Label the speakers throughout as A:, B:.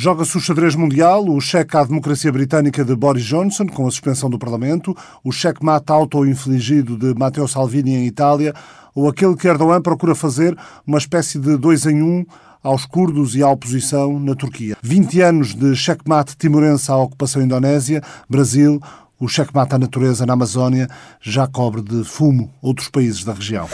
A: Joga-se o xadrez mundial, o cheque à democracia britânica de Boris Johnson, com a suspensão do Parlamento, o cheque-mate auto-infligido de Matteo Salvini em Itália, ou aquele que Erdogan procura fazer uma espécie de dois em um aos curdos e à oposição na Turquia. 20 anos de cheque-mate timorense à ocupação indonésia, Brasil, o cheque-mate à natureza na Amazónia já cobre de fumo outros países da região.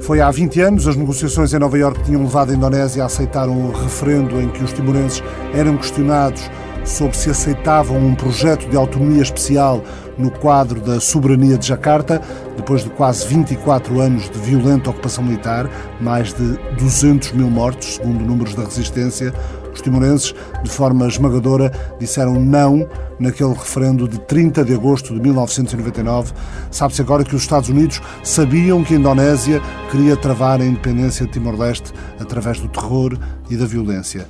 A: Foi há 20 anos, as negociações em Nova Iorque tinham levado a Indonésia a aceitar um referendo em que os timorenses eram questionados sobre se aceitavam um projeto de autonomia especial no quadro da soberania de Jacarta, depois de quase 24 anos de violenta ocupação militar, mais de 200 mil mortos, segundo números da resistência, os timorenses, de forma esmagadora, disseram não naquele referendo de 30 de agosto de 1999. Sabe-se agora que os Estados Unidos sabiam que a Indonésia queria travar a independência de Timor-Leste através do terror e da violência.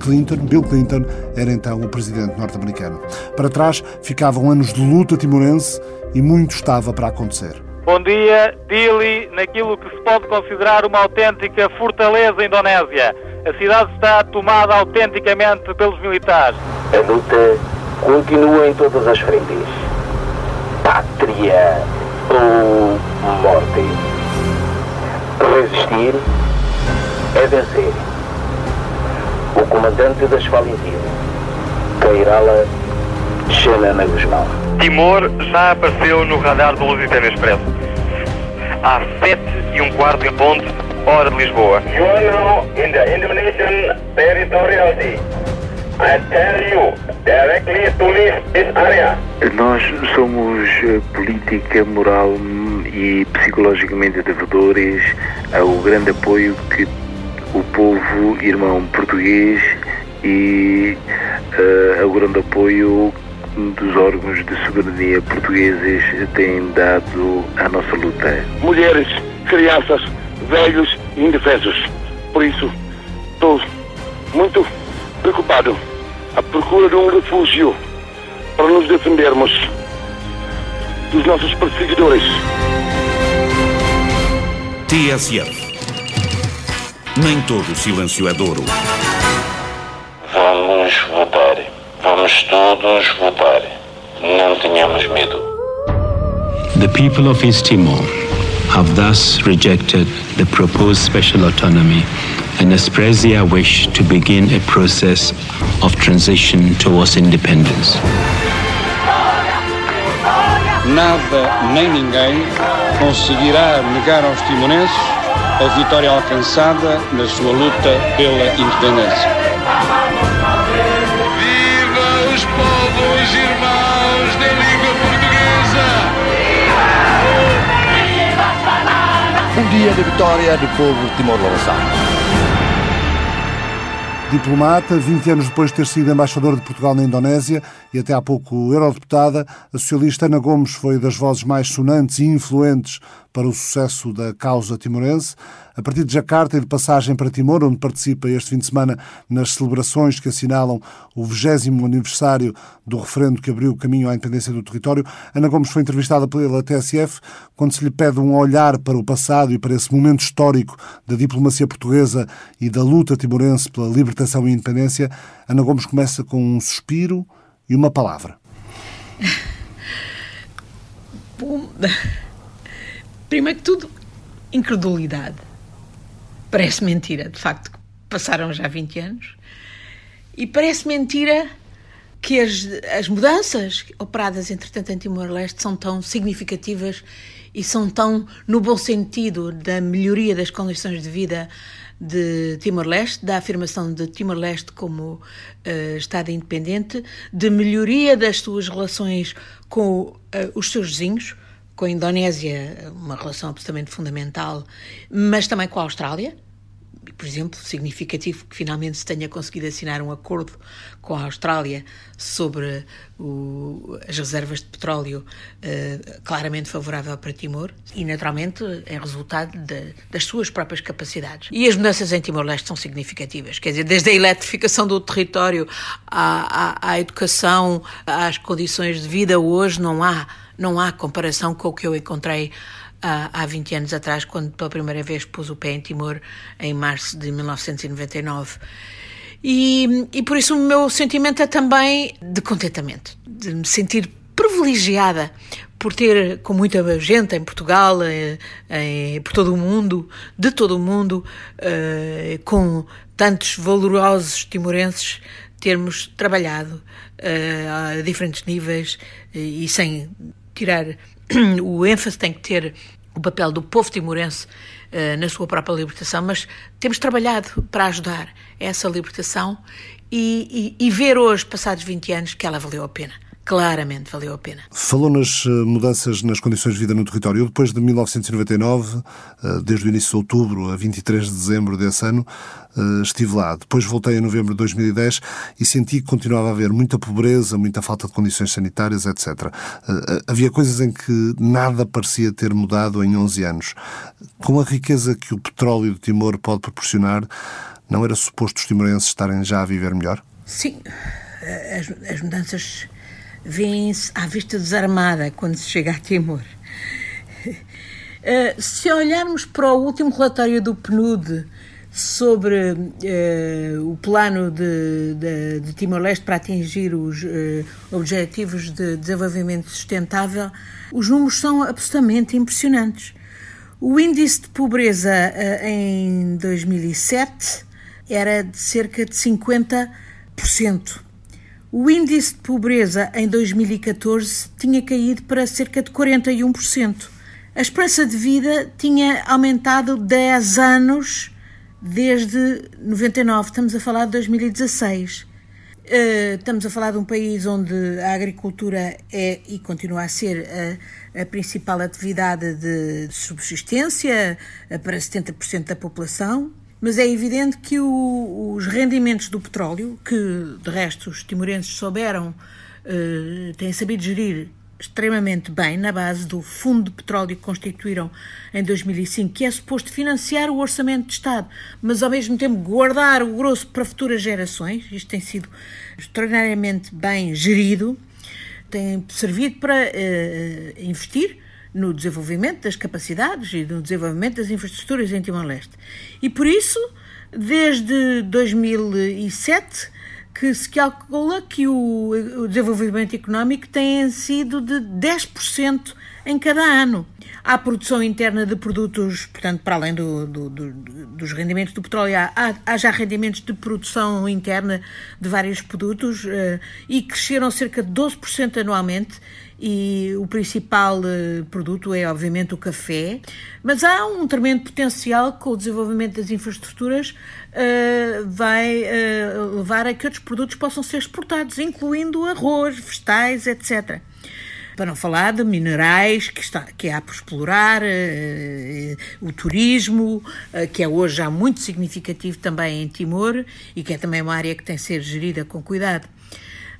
A: Clinton, Bill Clinton, era então o presidente norte-americano. Para trás ficavam anos de luta timorense e muito estava para acontecer.
B: Bom dia, Dili, naquilo que se pode considerar uma autêntica fortaleza indonésia. A cidade está tomada autenticamente pelos militares.
C: A luta continua em todas as frentes. Pátria ou morte. Resistir é vencer. O comandante das Valentina, Cairala Xanana Guzmão.
D: Timor já apareceu no radar do Lusitano Expresso. Há sete e um quarto em ponto, hora de Lisboa.
E: You are now in the Indonesian territorial sea. I tell you directly to leave this area.
F: Nós somos eh, política, moral e psicologicamente devedores ao grande apoio que o povo irmão português e uh, ao grande apoio dos órgãos de soberania portugueses têm dado à nossa luta.
G: Mulheres, crianças, velhos e indefesos. Por isso, estou muito preocupado à procura de um refúgio para nos defendermos dos nossos perseguidores.
H: TSF. Nem todo o silêncio é douro.
I: Vamos votar. Vamos todos votar. Não tenhamos medo.
J: The people of East Timor have thus rejected the proposed special autonomy and expressed their wish to begin a process of transition towards independence.
K: Nada nem ninguém conseguirá negar aos timorenses a vitória alcançada na sua luta pela independência.
L: Povos irmãos da língua portuguesa!
M: Um dia de vitória do povo timor-leste.
A: Diplomata, 20 anos depois de ter sido embaixador de Portugal na Indonésia e até há pouco eurodeputada, a socialista Ana Gomes foi das vozes mais sonantes e influentes para o sucesso da causa timorense. A partir de Jacarta e de passagem para Timor, onde participa este fim de semana nas celebrações que assinalam o 20 aniversário do referendo que abriu o caminho à independência do território, Ana Gomes foi entrevistada pela TSF quando se lhe pede um olhar para o passado e para esse momento histórico da diplomacia portuguesa e da luta timorense pela libertação e independência. Ana Gomes começa com um suspiro e uma palavra.
N: Primeiro que tudo, incredulidade. Parece mentira, de facto, passaram já 20 anos. E parece mentira que as, as mudanças operadas, entretanto, em Timor-Leste são tão significativas e são tão no bom sentido da melhoria das condições de vida de Timor-Leste, da afirmação de Timor-Leste como uh, Estado independente, de melhoria das suas relações com uh, os seus vizinhos, com a Indonésia, uma relação absolutamente fundamental, mas também com a Austrália. Por exemplo, significativo que finalmente se tenha conseguido assinar um acordo com a Austrália sobre o, as reservas de petróleo uh, claramente favorável para Timor e, naturalmente, é resultado de, das suas próprias capacidades. E as mudanças em Timor-Leste são significativas, quer dizer, desde a eletrificação do território à, à, à educação, às condições de vida, hoje não há não há comparação com o que eu encontrei há, há 20 anos atrás, quando pela primeira vez pus o pé em Timor, em março de 1999. E, e por isso o meu sentimento é também de contentamento, de me sentir privilegiada por ter com muita gente em Portugal, em, em, por todo o mundo, de todo o mundo, uh, com tantos valorosos timorenses, termos trabalhado uh, a diferentes níveis uh, e sem tirar o ênfase tem que ter o papel do povo timorense na sua própria libertação, mas temos trabalhado para ajudar essa libertação e, e, e ver hoje, passados 20 anos, que ela valeu a pena claramente valeu a pena.
A: Falou nas eh, mudanças nas condições de vida no território. Eu, depois de 1999, eh, desde o início de outubro a 23 de dezembro desse ano, eh, estive lá. Depois voltei em novembro de 2010 e senti que continuava a haver muita pobreza, muita falta de condições sanitárias, etc. Havia coisas em que nada parecia ter mudado em 11 anos. Com a riqueza que o petróleo de Timor pode proporcionar, não era suposto os timorenses estarem já a viver melhor?
N: Sim, as, as mudanças vêem-se à vista desarmada quando se chega a Timor. Uh, se olharmos para o último relatório do PNUD sobre uh, o plano de, de, de Timor-Leste para atingir os uh, objetivos de desenvolvimento sustentável, os números são absolutamente impressionantes. O índice de pobreza em 2007 era de cerca de 50%. O índice de pobreza em 2014 tinha caído para cerca de 41%. A esperança de vida tinha aumentado 10 anos desde 99. Estamos a falar de 2016. Eh, estamos a falar de um país onde a agricultura é e continua a ser a, a principal atividade de subsistência eh, para 70% da população. Mas é evidente que o, os rendimentos do petróleo, que de resto os timorenses souberam, uh, têm sabido gerir extremamente bem na base do fundo de petróleo que constituíram em 2005, que é suposto financiar o orçamento de Estado, mas ao mesmo tempo guardar o grosso para futuras gerações. Isto tem sido extraordinariamente bem gerido, tem servido para uh, investir no desenvolvimento das capacidades e no desenvolvimento das infraestruturas em Timor-Leste. E por isso, desde 2007, que se calcula que o, o desenvolvimento económico tem sido de 10% em cada ano. Há produção interna de produtos, portanto, para além do, do, do, dos rendimentos do petróleo, há, há, já rendimentos de produção interna de vários produtos uh, e cresceram cerca de 12% anualmente e o principal uh, produto é, obviamente, o café, mas há um tremendo potencial com o desenvolvimento das infraestruturas uh, vai uh, levar a que outros produtos possam ser exportados, incluindo arroz, vegetais, etc. Para não falar de minerais que, está, que há por explorar, o turismo, que é hoje já muito significativo também em Timor e que é também uma área que tem de ser gerida com cuidado.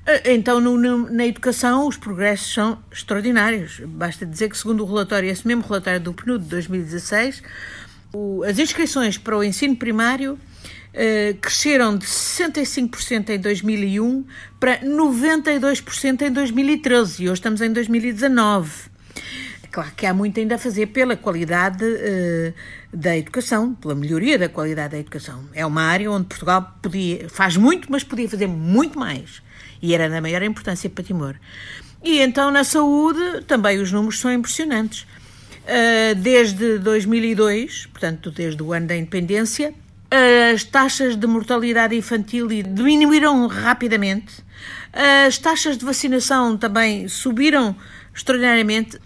N: Eh, então, no, no, na educação, os progressos são extraordinários. Basta dizer que, segundo o relatório, esse mesmo relatório do PNUD de 2016, o, as inscrições para o ensino primário eh, cresceram de 65% em 2001 para 92% em 2013 e hoje estamos em 2019. É claro que há muito ainda a fazer pela qualidade uh, da educação, pela melhoria da qualidade da educação. É uma área onde Portugal podia, faz muito, mas podia fazer muito mais e era da maior importância para Timor. E então na saúde também os números são impressionantes. Uh, desde 2002, portanto desde o ano da independência, as taxas de mortalidade infantil diminuíram rapidamente, as taxas de vacinação também subiram extraordinariamente.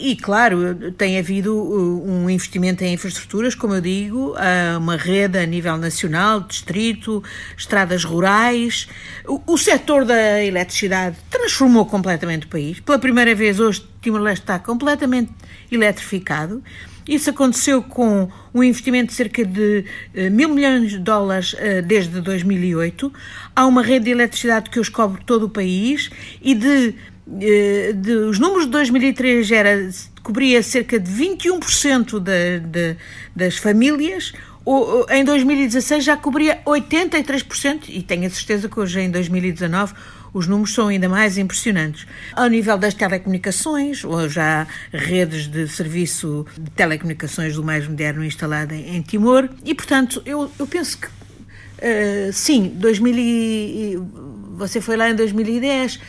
N: E, claro, tem havido uh, um investimento em infraestruturas, como eu digo, uma rede a nível nacional, distrito, estradas rurais. O, o setor da eletricidade transformou completamente o país. Pela primeira vez, hoje, Timor-Leste está completamente eletrificado. Isso aconteceu com um investimento de cerca de uh, mil milhões de dólares uh, desde 2008. Há uma rede de eletricidade que hoje cobre todo o país e de de, os números de 2003 era, cobria cerca de 21% de, de, das famílias, em 2016 já cobria 83% e tenho a certeza que hoje em 2019 os números são ainda mais impressionantes. Ao nível das telecomunicações, hoje há redes de serviço de telecomunicações do mais moderno instalada em Timor, e portanto eu, eu penso que uh, sim, 2000 e, você foi lá em 2010, uh,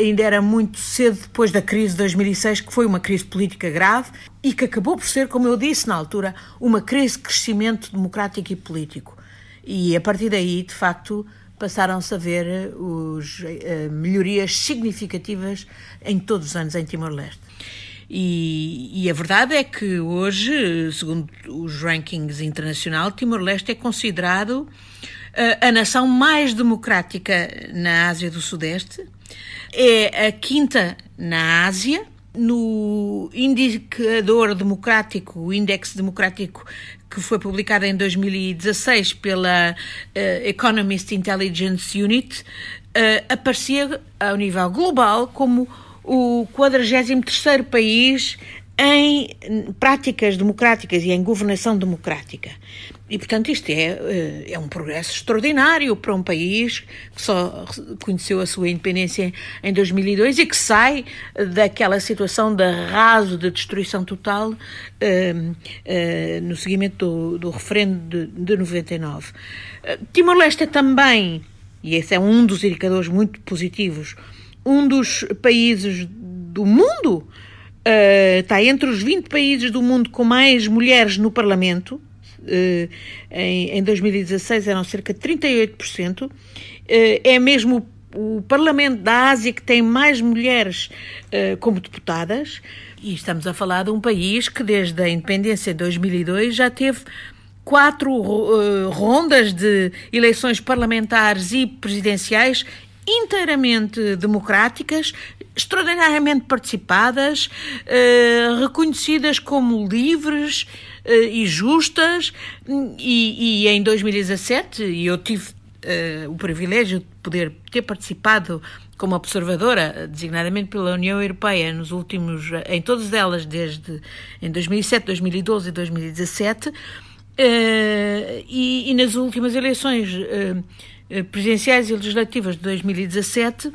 N: ainda era muito cedo depois da crise de 2006, que foi uma crise política grave e que acabou por ser, como eu disse na altura, uma crise de crescimento democrático e político. E a partir daí, de facto, passaram-se a ver eh, os, uh, melhorias significativas em todos os anos em Timor-Leste. E, e, a verdade é que hoje, segundo os rankings internacionais, Timor-Leste é considerado a nação mais democrática na Ásia do Sudeste, é a quinta na Ásia, no indicador democrático, o índice democrático que foi publicado em 2016 pela uh, Economist Intelligence Unit, uh, aparecia ao nível global como o 43º país em práticas democráticas e em governação democrática. E, portanto, isto é, eh, é um progresso extraordinário para um país que só conheceu a sua independência em 2002 e que sai daquela situação de arraso, de destruição total eh, eh, no seguimento do, do referendo de, de 99. Timor-Leste é também, e esse é um dos indicadores muito positivos, um dos países do mundo uh, está entre os 20 países do mundo com mais mulheres no Parlamento. Uh, em, em 2016 eram cerca de 38%. Uh, é mesmo o, o Parlamento da Ásia que tem mais mulheres uh, como deputadas. E estamos a falar de um país que, desde a independência de 2002, já teve quatro rondas de eleições parlamentares e presidenciais inteiramente democráticas, extraordinariamente participadas, eh, reconhecidas como livres eh, e justas, e, e, em 2017, e eu tive eh, o privilégio de poder ter participado como observadora, designadamente pela União Europeia, nos últimos, em todas elas, desde em 2007, 2012 e 2017, e, e nas últimas eleições presidenciais e legislativas de 2017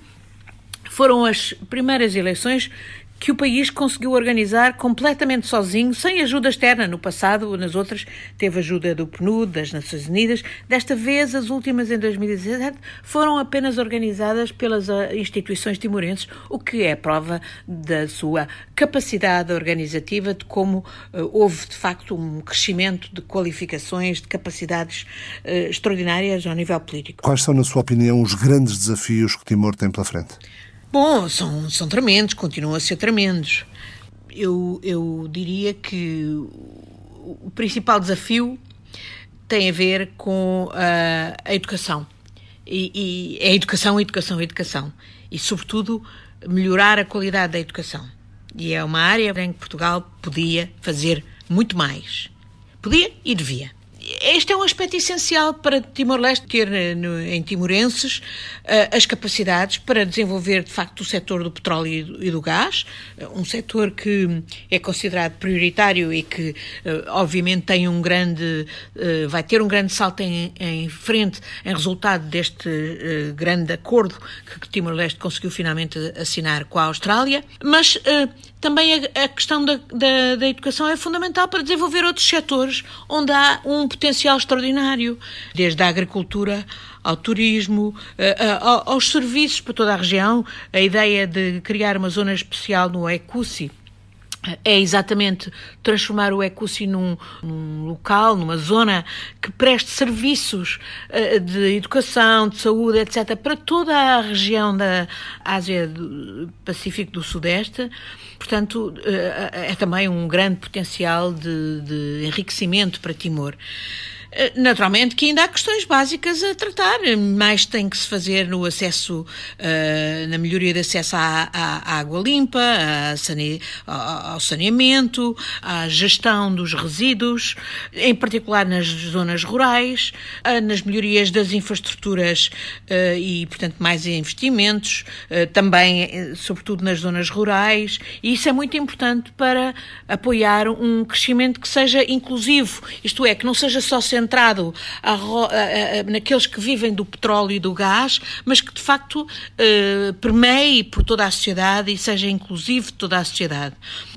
N: foram as primeiras eleições que o país conseguiu organizar completamente sozinho, sem ajuda externa. No passado, nas outras, teve ajuda do PNUD, das Nações Unidas. Desta vez, as últimas, em 2017, foram apenas organizadas pelas ah, instituições timorenses, o que é prova da sua capacidade organizativa, de como uh, houve, de facto, um crescimento de qualificações, de capacidades uh, extraordinárias ao nível político.
A: Quais são, na sua opinião, os grandes desafios que Timor tem pela frente?
N: Bom, são, são tremendos, continuam a ser tremendos. Eu, eu diria que o principal desafio tem a ver com a, a educação. E, e é educação, educação, educação. E, sobretudo, melhorar a qualidade da educação. E é uma área em que Portugal podia fazer muito mais. Podia e devia este é um aspecto essencial para Timor-Leste ter eh, em timorenses uh, as capacidades para desenvolver, de facto, o setor do petróleo e do gás, um setor que é considerado prioritário e que, obviamente, tem um grande, vai ter um grande salto em, em frente em resultado deste grande acordo que Timor-Leste conseguiu finalmente assinar com a Austrália, mas também a, a questão da, da, da, educação é fundamental para desenvolver outros setores onde há um potencial extraordinário, desde a agricultura ao turismo, aos serviços para toda a região. A ideia de criar uma zona especial no Ecusi é exatamente transformar o Ecusi num, num, local, numa zona que preste serviços uh, de educação, de saúde, etc., para toda a região da Ásia do Pacífico do Sudeste. Portanto, uh, é também um grande potencial de, de enriquecimento para Timor. Eh, naturalmente que ainda há questões básicas a tratar, mais tem que se fazer no acesso, uh, na melhoria de acesso à, à, à água limpa, sane, ao saneamento, à gestão dos resíduos, em particular nas zonas rurais, uh, nas melhorias das infraestruturas uh, e, portanto, mais investimentos, também, sobretudo nas zonas rurais, e isso é muito importante para apoiar um crescimento que seja inclusivo, isto é, que não seja só ser centrado a, a, a, naqueles que vivem do petróleo e do gás, mas que de facto uh, permeie por toda a sociedade e seja inclusivo de toda a sociedade.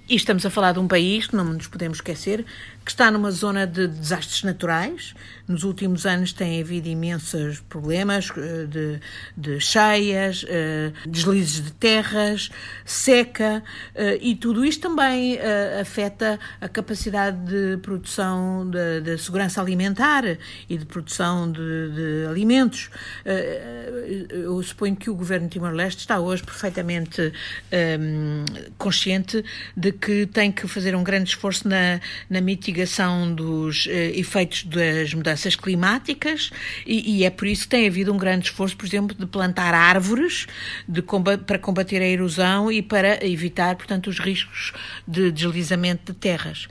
N: E estamos a falar de um país não nos podemos esquecer que está numa zona de desastres naturais. Nos últimos anos tem havido imensos problemas eh, de, de cheias, eh, deslizes de terras, seca, eh, e tudo isto também afeta a capacidade de produção de, de segurança alimentar e de produção de, de alimentos. Eu suponho que o governo de Timor-Leste está hoje perfeitamente consciente de que tem que fazer um grande esforço na, na mitigação mitigação dos uh, efeitos das mudanças climáticas e, e, é por isso que tem havido um grande esforço, por exemplo, de plantar árvores de, para combater a erosão e para evitar, portanto, os riscos de deslizamento de terras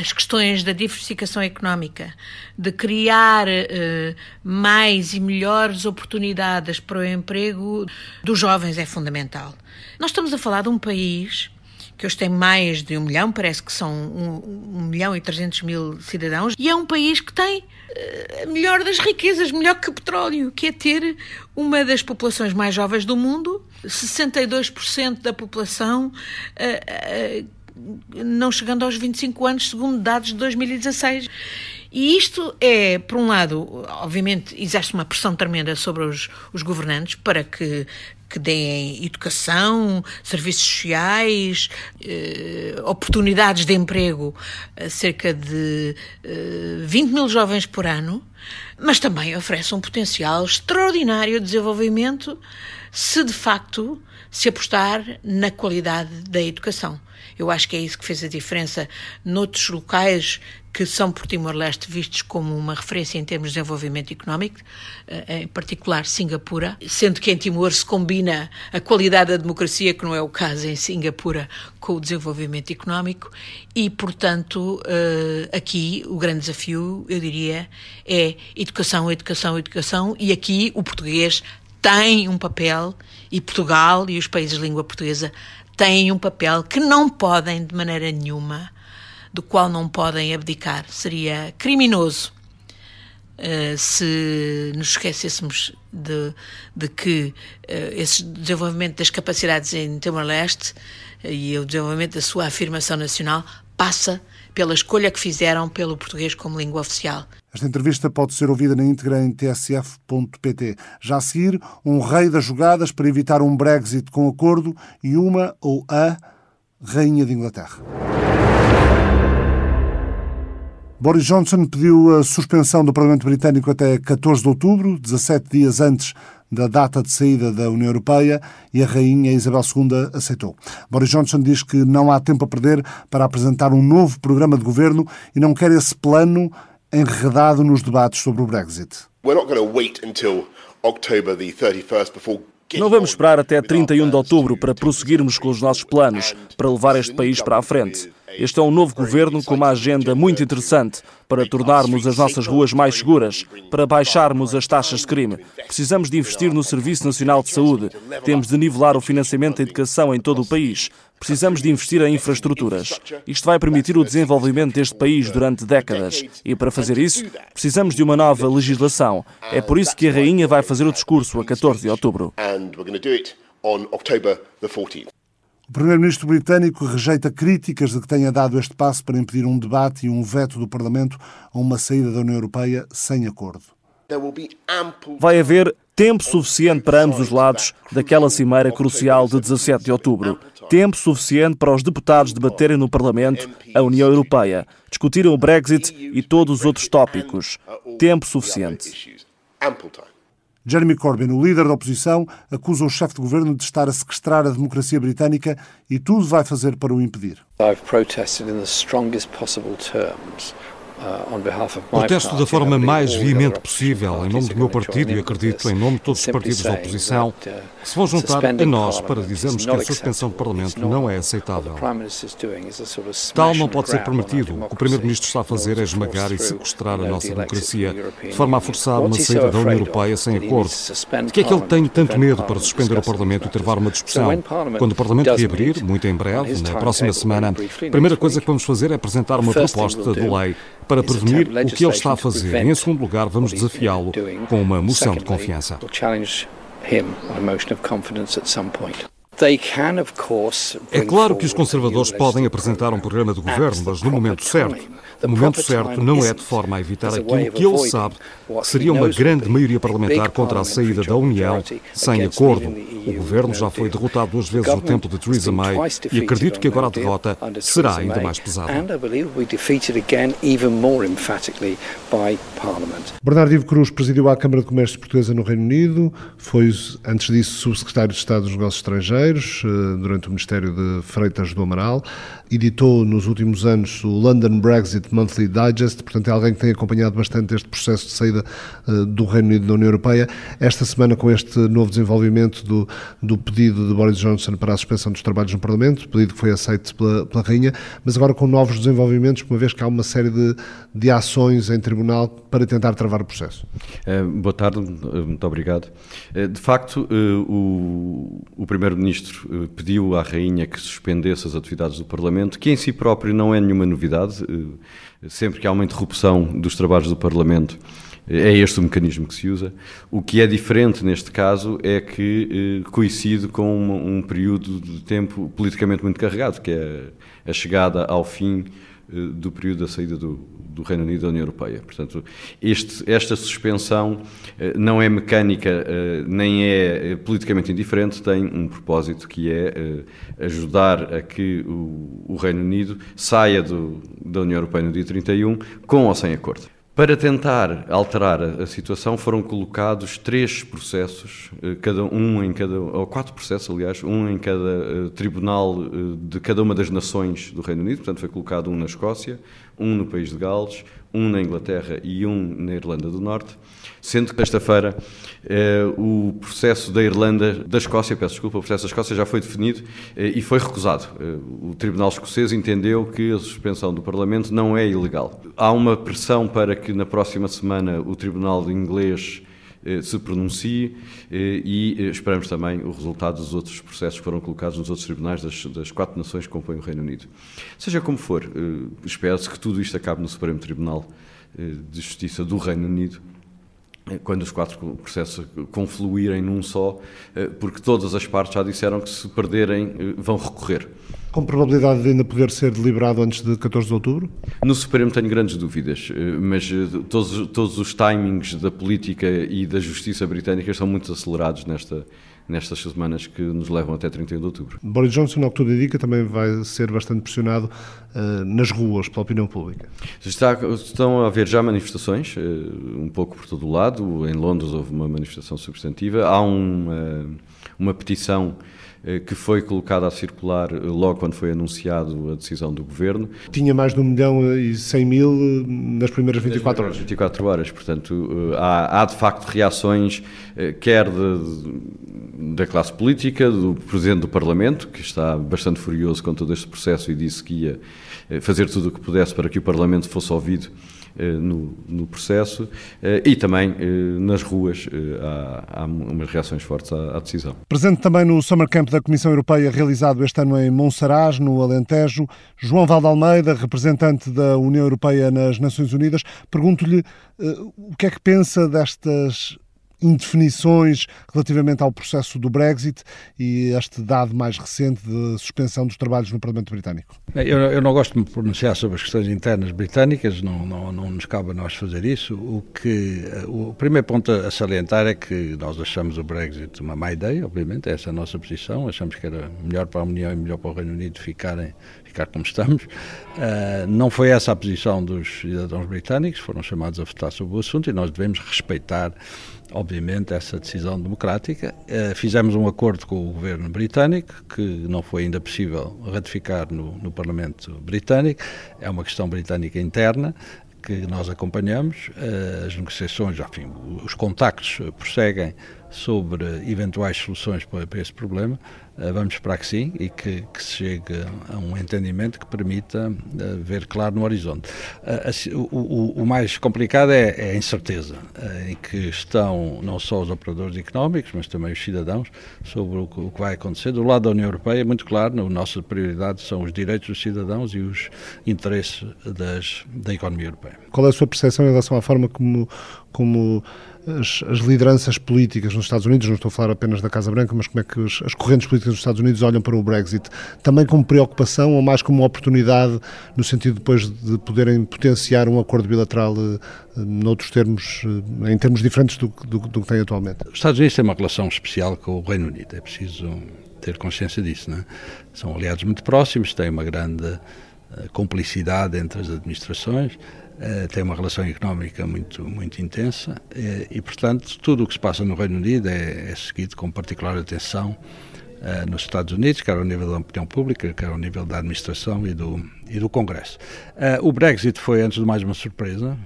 N: as questões da diversificação económica, de criar uh, mais e melhores oportunidades para o emprego dos jovens é fundamental. Nós estamos a falar de um país que hoje tem mais de um milhão, parece que são um, um milhão e trezentos mil cidadãos, e é um país que tem uh, a melhor das riquezas, melhor que o petróleo, que é ter uma das populações mais jovens do mundo, 62% da população. Uh, uh, não chegando aos 25 anos, segundo dados de 2016. E isto é, por um lado, obviamente, exerce uma pressão tremenda sobre os, os governantes para que que deem educação, serviços sociais, eh, oportunidades de emprego a cerca de eh, 20 mil jovens por ano, mas também oferece um potencial extraordinário de desenvolvimento se de facto se apostar na qualidade da educação. Eu acho que é isso que fez a diferença noutros locais que são por Timor-Leste vistos como uma referência em termos de desenvolvimento económico, eh, em particular Singapura, sendo que em Timor se combina a qualidade da democracia, que não é o caso em Singapura, com o desenvolvimento económico, e, portanto, eh, aqui o grande desafio, eu diria, é educação, educação, educação, e aqui o português tem um papel, e Portugal e os países de língua portuguesa têm um papel que não podem, de maneira nenhuma, do qual não podem abdicar. Seria criminoso uh, se nos esquecêssemos de, de que uh, esse desenvolvimento das capacidades em Timor-Leste uh, e o desenvolvimento da sua afirmação nacional passa pela escolha que fizeram pelo português como língua oficial.
A: Esta entrevista pode ser ouvida na íntegra em tsf.pt. Já a seguir, um rei das jogadas para evitar um Brexit com acordo e uma ou a Rainha de Inglaterra. Boris Johnson pediu a suspensão do Parlamento Britânico até 14 de outubro, 17 dias antes da data de saída da União Europeia, e a Rainha Isabel II aceitou. Boris Johnson diz que não há tempo a perder para apresentar um novo programa de governo e não quer esse plano enredado nos debates sobre o Brexit.
O: Não vamos esperar até 31 de outubro para prosseguirmos com os nossos planos para levar este país para a frente. Este é um novo governo com uma agenda muito interessante para tornarmos as nossas ruas mais seguras, para baixarmos as taxas de crime. Precisamos de investir no Serviço Nacional de Saúde. Temos de nivelar o financiamento da educação em todo o país. Precisamos de investir em infraestruturas. Isto vai permitir o desenvolvimento deste país durante décadas. E para fazer isso, precisamos de uma nova legislação. É por isso que a Rainha vai fazer o discurso a 14 de outubro.
A: O primeiro-ministro britânico rejeita críticas de que tenha dado este passo para impedir um debate e um veto do Parlamento a uma saída da União Europeia sem acordo.
O: Vai haver tempo suficiente para ambos os lados daquela cimeira crucial de 17 de outubro. Tempo suficiente para os deputados debaterem no Parlamento a União Europeia, discutirem o Brexit e todos os outros tópicos. Tempo suficiente.
A: Jeremy Corbyn, o líder da oposição, acusa o chefe de governo de estar a sequestrar a democracia britânica e tudo vai fazer para o impedir. I've protested in the strongest possible terms
P: Protesto da forma mais veemente possível, em nome do meu partido e acredito em nome de todos os partidos da oposição, uh, que se vão juntar a nós para dizermos que a suspensão do Parlamento não é aceitável. Tal não pode ser permitido. O que o Primeiro-Ministro está a fazer é esmagar e sequestrar a nossa democracia, de forma a forçar uma saída da União Europeia sem acordo. De que é que ele tem tanto medo para suspender o Parlamento e travar uma discussão? Quando o Parlamento reabrir, muito em breve, na próxima semana, a primeira coisa que vamos fazer é apresentar uma proposta de lei para prevenir o que ele está a fazer. Em segundo lugar, vamos desafiá-lo com uma moção de confiança. É claro que os conservadores podem apresentar um programa de governo, mas no momento certo. O momento certo não é de forma a evitar aquilo que ele sabe que seria uma grande maioria parlamentar contra a saída da União sem acordo. O governo já foi derrotado duas vezes no tempo de Theresa May e acredito que agora a derrota será ainda mais pesada.
A: Bernardo Ivo Cruz presidiu a Câmara de Comércio Portuguesa no Reino Unido, foi antes disso subsecretário de Estado dos Negócios Estrangeiros eh, durante o Ministério de Freitas do Amaral. Editou nos últimos anos o London Brexit Monthly Digest, portanto é alguém que tem acompanhado bastante este processo de saída uh, do Reino Unido da União Europeia. Esta semana, com este novo desenvolvimento do, do pedido de Boris Johnson para a suspensão dos trabalhos no Parlamento, pedido que foi aceito pela, pela Rainha, mas agora com novos desenvolvimentos, uma vez que há uma série de, de ações em tribunal para tentar travar o processo.
Q: Uh, boa tarde, muito obrigado. De facto, o, o Primeiro-Ministro pediu à Rainha que suspendesse as atividades do Parlamento, que em si próprio não é nenhuma novidade. Eh, sempre que há uma interrupção dos trabalhos do Parlamento, eh, é este o mecanismo que se usa. O que é diferente neste caso é que eh, coincide com um, um período de tempo politicamente muito carregado, que é a chegada ao fim do período da saída do, do Reino Unido da União Europeia. Portanto, este, esta suspensão eh, não é mecânica eh, nem é politicamente indiferente, tem um propósito que é eh, ajudar a que o, o Reino Unido saia do, da União Europeia no dia 31 com ou sem acordo. Para tentar alterar a, situação, foram colocados três processos, cada um em cada, ou quatro processos, aliás, um em cada tribunal de cada uma das nações do Reino Unido. Portanto, foi colocado um na Escócia, um no país de Gales, um na Inglaterra e um na Irlanda do Norte, sendo que esta-feira eh, o processo da Irlanda, da Escócia, peço desculpa, o processo da Escócia já foi definido eh, e foi recusado. Eh, o Tribunal Escocês entendeu que a suspensão do Parlamento não é ilegal. Há uma pressão para que na próxima semana o Tribunal Inglês se pronuncie eh, e eh, esperamos também o resultado dos outros processos que foram colocados nos outros tribunais das, das quatro nações que compõem o Reino Unido. Seja como for, espera-se que tudo isto acabe no Supremo Tribunal de Justiça do Reino Unido quando os quatro processos confluírem num só, porque todas as partes já disseram que se perderem vão recorrer.
A: Com probabilidade de ainda poder ser deliberado antes de 14 de outubro?
Q: No Supremo tenho grandes dúvidas, eh, mas eh, todos, todos os timings da política e da justiça britânica são muito acelerados nesta, nestas semanas que nos levam até 31 de outubro.
A: Boris Johnson, ao que tudo indica, também vai ser bastante pressionado uh, nas ruas pela opinião pública.
Q: Está, estão a haver já manifestações, uh, um pouco por todo o lado. Em Londres houve uma manifestação substantiva. Há um, uh, uma petição que foi colocada a circular eh, logo quando foi anunciado a decisão do Governo.
A: Tinha mais de 1 milhão e 100 mil eh, nas primeiras 24 horas.
Q: 24 horas, portanto, há, há de facto reações, quer de, da classe política, do Presidente do Parlamento, que está bastante furioso com todo este processo e disse que ia fazer tudo o que pudesse para que o Parlamento fosse ouvido eh, no, no, processo eh, e também eh, nas ruas há, há umas reações fortes à, à, decisão.
A: Presente também no Summer Camp da Comissão Europeia realizado este ano em Monsaraz, no Alentejo, João Valde Almeida, representante da União Europeia nas Nações Unidas, pergunto-lhe o que é que pensa destas indefinições relativamente ao processo do Brexit e este dado mais recente de suspensão dos trabalhos no Parlamento Britânico?
R: Eu, eu não gosto de me pronunciar sobre as questões internas britânicas, não, não, não nos cabe a nós fazer isso. O, que, o primeiro ponto a salientar é que nós achamos o Brexit uma má ideia, obviamente, essa é a nossa posição. Achamos que era melhor para a União e melhor para o Reino Unido ficarem, ficar como estamos. Uh, não foi essa a posição dos cidadãos britânicos, foram chamados a votar sobre o assunto e nós devemos respeitar obviamente, essa decisão democrática. Uh, fizemos um acordo com o governo britânico, que não foi ainda possível ratificar no, no Parlamento britânico. É uma questão britânica interna que nós acompanhamos. Uh, as negociações, enfim, os contactos prosseguem sobre eventuais soluções para esse problema. Eh, vamos esperar que sim e que, que, se chegue a um entendimento que permita uh, ver claro no horizonte. Uh, o, o, o, mais complicado é, é a incerteza em que estão não só os operadores económicos, mas também os cidadãos sobre o, que vai acontecer. Do lado da União Europeia, é muito claro, a nossa prioridade são os direitos dos cidadãos e os interesses das, da economia europeia.
A: Qual é a sua percepção em relação à forma como, como as, as, lideranças políticas nos Estados Unidos, não estou a falar apenas da Casa Branca, mas como é que as correntes políticas dos Estados Unidos olham para o Brexit? Também como preocupação ou mais como uma oportunidade, no sentido depois de poderem potenciar um acordo bilateral eh, noutros termos, eh, em termos diferentes do, do, do que tem atualmente?
R: Os Estados Unidos têm uma relação especial com o Reino Unido, é preciso ter consciência disso, não é? São aliados muito próximos, têm uma grande eh, cumplicidade entre as administrações, uh, tem uma relação económica muito, muito intensa uh, e, portanto, tudo o que se passa no Reino Unido é, é seguido com particular atenção uh, nos Estados Unidos, quer ao nível da opinião pública, quer ao nível da administração e do, e do Congresso. o Brexit foi, antes de mais, uma surpresa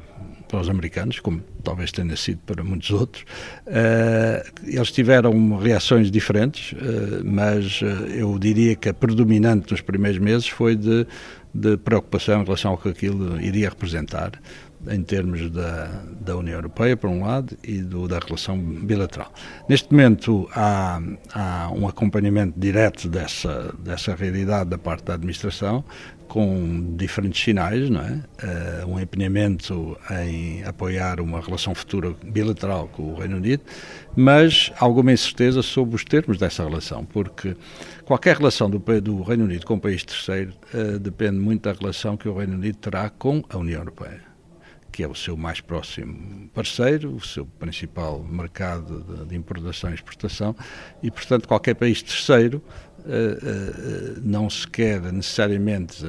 R: para os americanos, como talvez tenha sido para muitos outros. Uh, eles tiveram reações diferentes, uh, mas uh, eu diria que a predominante nos primeiros meses foi de de preocupação em relação ao que aquilo iria representar em termos da, da União Europeia, por um lado, e do, da relação bilateral. Neste momento há, há um acompanhamento direto dessa, dessa realidade da parte da administração, com diferentes sinais, não é? Uh, um empenhamento em apoiar uma relação futura bilateral com o Reino Unido, mas alguma incerteza sobre os termos dessa relação, porque qualquer relação do, do Reino Unido com um país terceiro uh, depende muito da relação que o Reino Unido terá com a União Europeia que é o seu mais próximo parceiro, o seu principal mercado de, de importação e exportação, e, portanto, qualquer país terceiro não se quer necessariamente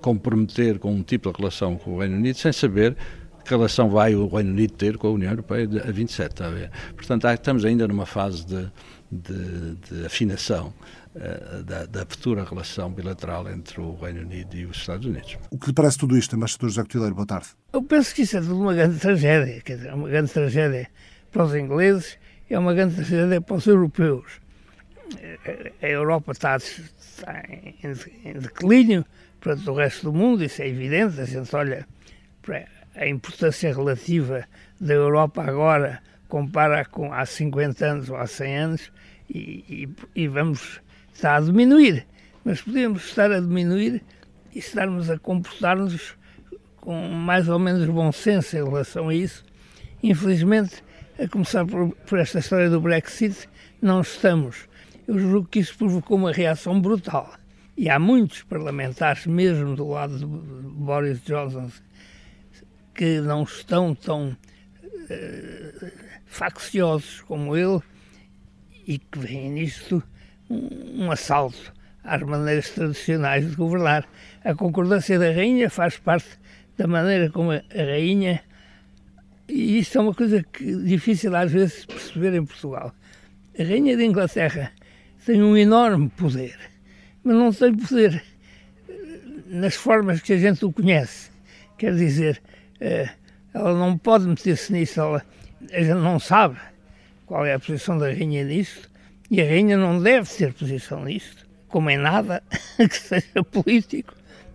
R: comprometer com um tipo de relação com o Reino Unido sem saber que relação vai o Reino Unido ter com a União Europeia a 27, está a ver? Portanto, estamos ainda numa fase de, de, de afinação uh, da, da, futura relação bilateral entre o Reino Unido e os Estados Unidos.
A: O que lhe parece tudo isto, embaixador José Cotileiro? Boa tarde.
S: Eu penso que isso é tudo uma grande tragédia, quer dizer, uma grande tragédia para os ingleses, é uma grande tragédia para os europeus. A Europa está, está em, declínio para o resto do mundo, isso é evidente, a gente olha para a importância relativa da Europa agora compara com há 50 anos ou há 100 anos e, e, e vamos estar a diminuir. Mas podemos estar a diminuir e estarmos a comportar-nos com mais ou menos bom senso em relação a isso. Infelizmente, a começar por, por esta história do Brexit, não estamos. Eu julgo que isso provocou uma reação brutal. E há muitos parlamentares, mesmo do lado de Boris Johnson, que não estão tão uh, facciosos como ele e que veem nisto um, um assalto às maneiras tradicionais de governar. A concordância da rainha faz parte da maneira como a rainha e isto é uma coisa que difícil às vezes perceber em Portugal. A rainha de Inglaterra tem um enorme poder, mas não tem poder nas formas que a gente o conhece. Quer dizer, eh, ela não pode meter-se nisso, ela, a gente não sabe qual é a posição da rainha nisto, e a rainha não deve ter posição nisto, como em nada que seja político,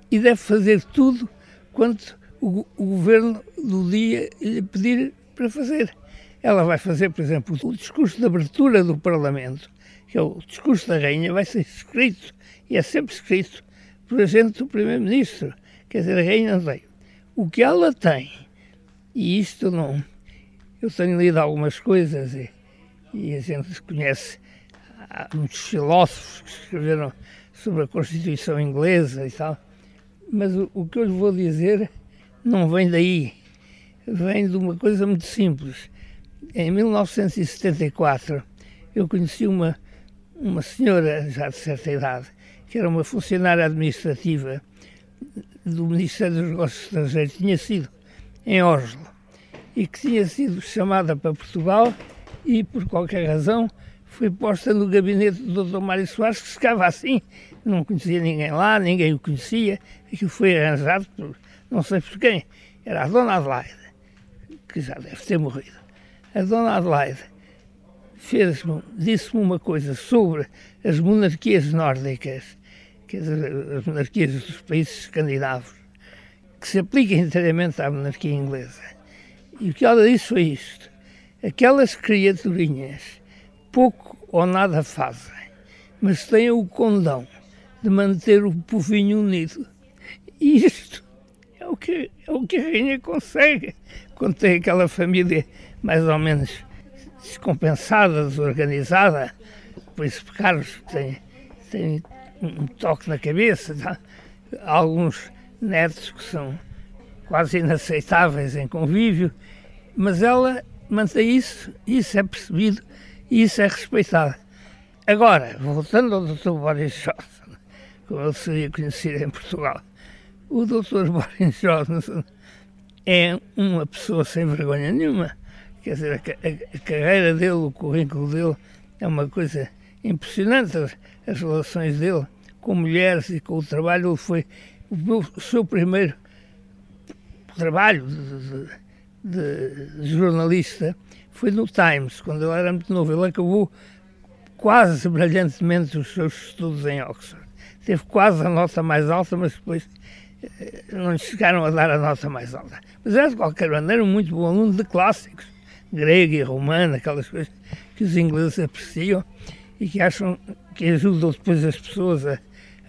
S: e deve fazer tudo quanto o, o governo do dia lhe pedir para fazer. Ela vai fazer, por exemplo, o discurso de abertura do Parlamento, que é o discurso da rainha, vai ser escrito, e é sempre escrito, por agente do Primeiro-Ministro. Quer dizer, a rainha não tem. O que ela tem e isto não. Eu tenho lido algumas coisas e, e a gente conhece há muitos filósofos que escreveram sobre a Constituição inglesa e tal, mas o, o que eu lhe vou dizer não vem daí. Vem de uma coisa muito simples. Em 1974, eu conheci uma, uma senhora já de certa idade, que era uma funcionária administrativa do Ministério dos Negócios Estrangeiros, tinha sido em Oslo, e que tinha sido chamada para Portugal e, por qualquer razão, foi posta no gabinete do Dr. Mário Soares, que ficava assim, não conhecia ninguém lá, ninguém o conhecia, aquilo foi arranjado por não sei por quem, era a Dona Adelaide, que já deve ter morrido. A Dona Adelaide fez disse-me uma coisa sobre as monarquias nórdicas, que as monarquias dos países escandinavos, que se aplica inteiramente à monarquia inglesa. E o que ela disse foi isto: aquelas criaturinhas pouco ou nada fazem, mas têm o condão de manter o povinho unido. E isto é o que, é o que a rainha consegue quando tem aquela família mais ou menos descompensada, desorganizada. O príncipe Carlos tem, tem um toque na cabeça. Tá? Alguns netos que são quase inaceitáveis em convívio, mas ela mantém isso, isso é percebido e isso é respeitado. Agora, voltando ao Dr. Boris Johnson, como ele seria conhecido em Portugal, o Dr. Boris Johnson é uma pessoa sem vergonha nenhuma. Quer dizer, a, a, carreira dele, o currículo dele é uma coisa impressionante. As, as relações dele com mulheres e com o trabalho, ele foi o, meu, o seu primeiro trabalho de, de, de, jornalista foi no Times, quando ele era muito novo. Ele acabou quase brilhantemente os seus estudos em Oxford. Teve quase a nota mais alta, mas depois eh, não lhe chegaram a dar a nota mais alta. Mas era, de qualquer maneira, um muito bom aluno de clássicos, grego e romano, aquelas coisas que os ingleses apreciam e que acham que ajudam depois as pessoas a,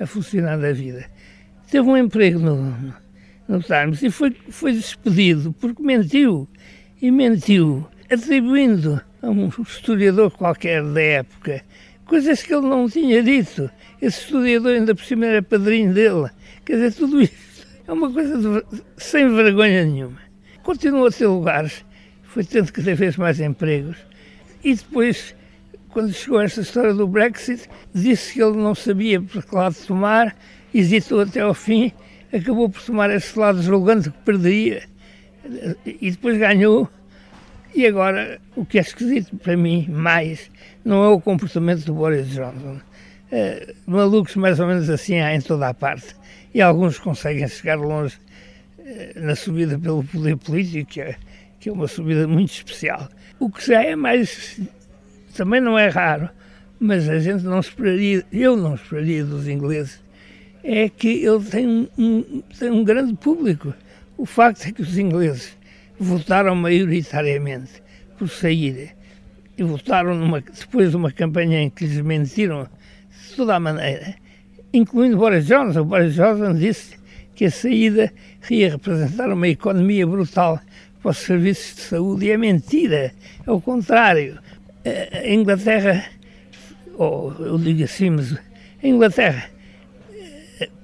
S: a funcionar na vida. Teve um emprego no, no Times e foi, foi despedido porque mentiu. E mentiu, atribuindo a um historiador qualquer da época coisas que ele não tinha dito. Esse historiador ainda por cima era padrinho dele. Quer dizer, tudo isto é uma coisa de, sem vergonha nenhuma. Continuou a ter lugares, foi tendo cada vez mais empregos. E depois, quando chegou esta história do Brexit, disse que ele não sabia por que lado tomar, hesitou até ao fim acabou por tomar esse lado julgando que perderia e depois ganhou. E agora, o que é esquisito para mim mais não é o comportamento do Boris Johnson. É, malucos mais ou menos assim há em toda a parte. E alguns conseguem chegar longe é, na subida pelo poder político, que é, que é uma subida muito especial. O que já é mais. também não é raro, mas a gente não esperaria, eu não esperaria dos ingleses é que ele tem um, tem um grande público. O facto é que os ingleses votaram maioritariamente por sair e votaram numa, depois de uma campanha em que lhes mentiram de toda a maneira, incluindo Boris Johnson. O Boris Johnson disse que a saída ia representar uma economia brutal para os serviços de saúde e é mentira, é o contrário. A Inglaterra, ou eu digo assim, mas a Inglaterra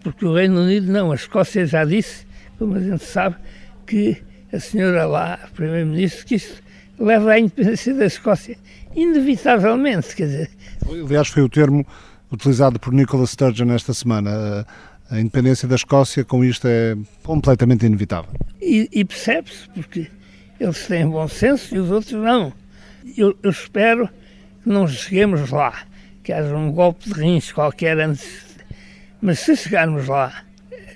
S: porque o Reino Unido não, a Escócia já disse, como a gente sabe, que a senhora lá, Primeiro-Ministro, que isto leva à independência da Escócia, inevitavelmente, quer dizer.
A: Aliás, foi o termo utilizado por Nicola Sturgeon esta semana. A independência da Escócia, com isto, é completamente inevitável.
S: E, e percebe-se, porque eles têm bom senso e os outros não. Eu, eu espero que não cheguemos lá, que haja um golpe de rins qualquer antes mas se chegarmos lá,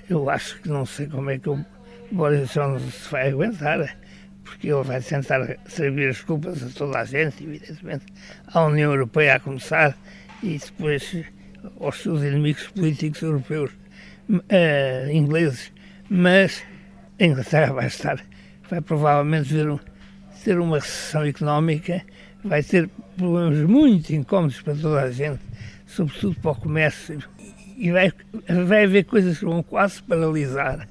S: eu acho que não sei como é que o Boris Johnson se vai aguentar, porque ele vai tentar servir as culpas a toda a gente, evidentemente, à União Europeia a começar, e depois aos seus inimigos políticos europeus, uh, ingleses. Mas a Inglaterra vai estar, vai provavelmente ver um, ter uma recessão económica, vai ter problemas muito incómodos para toda a gente, sobretudo para o comércio e vai, vai haver coisas que vão quase paralisar.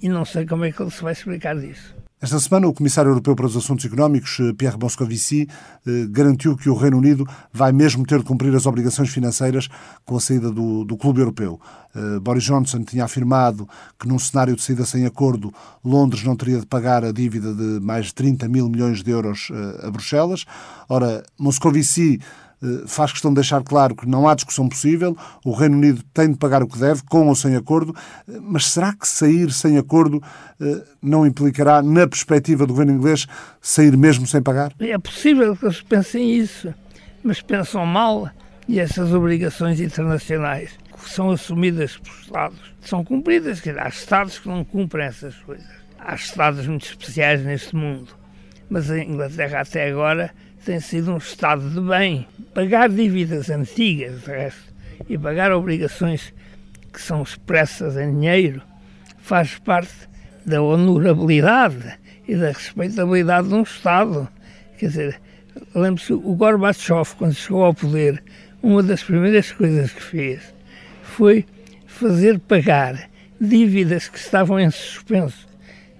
S: E não sei como é que ele se vai explicar disso.
A: Esta semana, o Comissário Europeu para os Assuntos Económicos, eh, Pierre Moscovici, eh, garantiu que o Reino Unido vai mesmo ter de cumprir as obrigações financeiras com a saída do, do Clube Europeu. Eh, Boris Johnson tinha afirmado que, num cenário de saída sem acordo, Londres não teria de pagar a dívida de mais de 30 mil milhões de euros a Bruxelas. Ora, Moscovici faz questão de deixar claro que não há discussão possível, o Reino Unido tem de pagar o que deve, com ou sem acordo, eh, mas será que sair sem acordo eh, não implicará, na perspectiva do governo inglês, sair mesmo sem pagar?
S: É possível que eles pensem isso, mas pensam mal e essas obrigações internacionais que são assumidas por Estados são cumpridas. Quer dizer, há Estados que não cumprem essas coisas. Há Estados muito especiais neste mundo, mas a Inglaterra até agora tem sido um estado de bem. Pagar dívidas antigas, de resto, e pagar obrigações que são expressas em dinheiro, faz parte da honorabilidade e da respeitabilidade de um Estado. Quer dizer, lembre-se, o Gorbachev, quando chegou ao poder, uma das primeiras coisas que fez foi fazer pagar dívidas que estavam em suspenso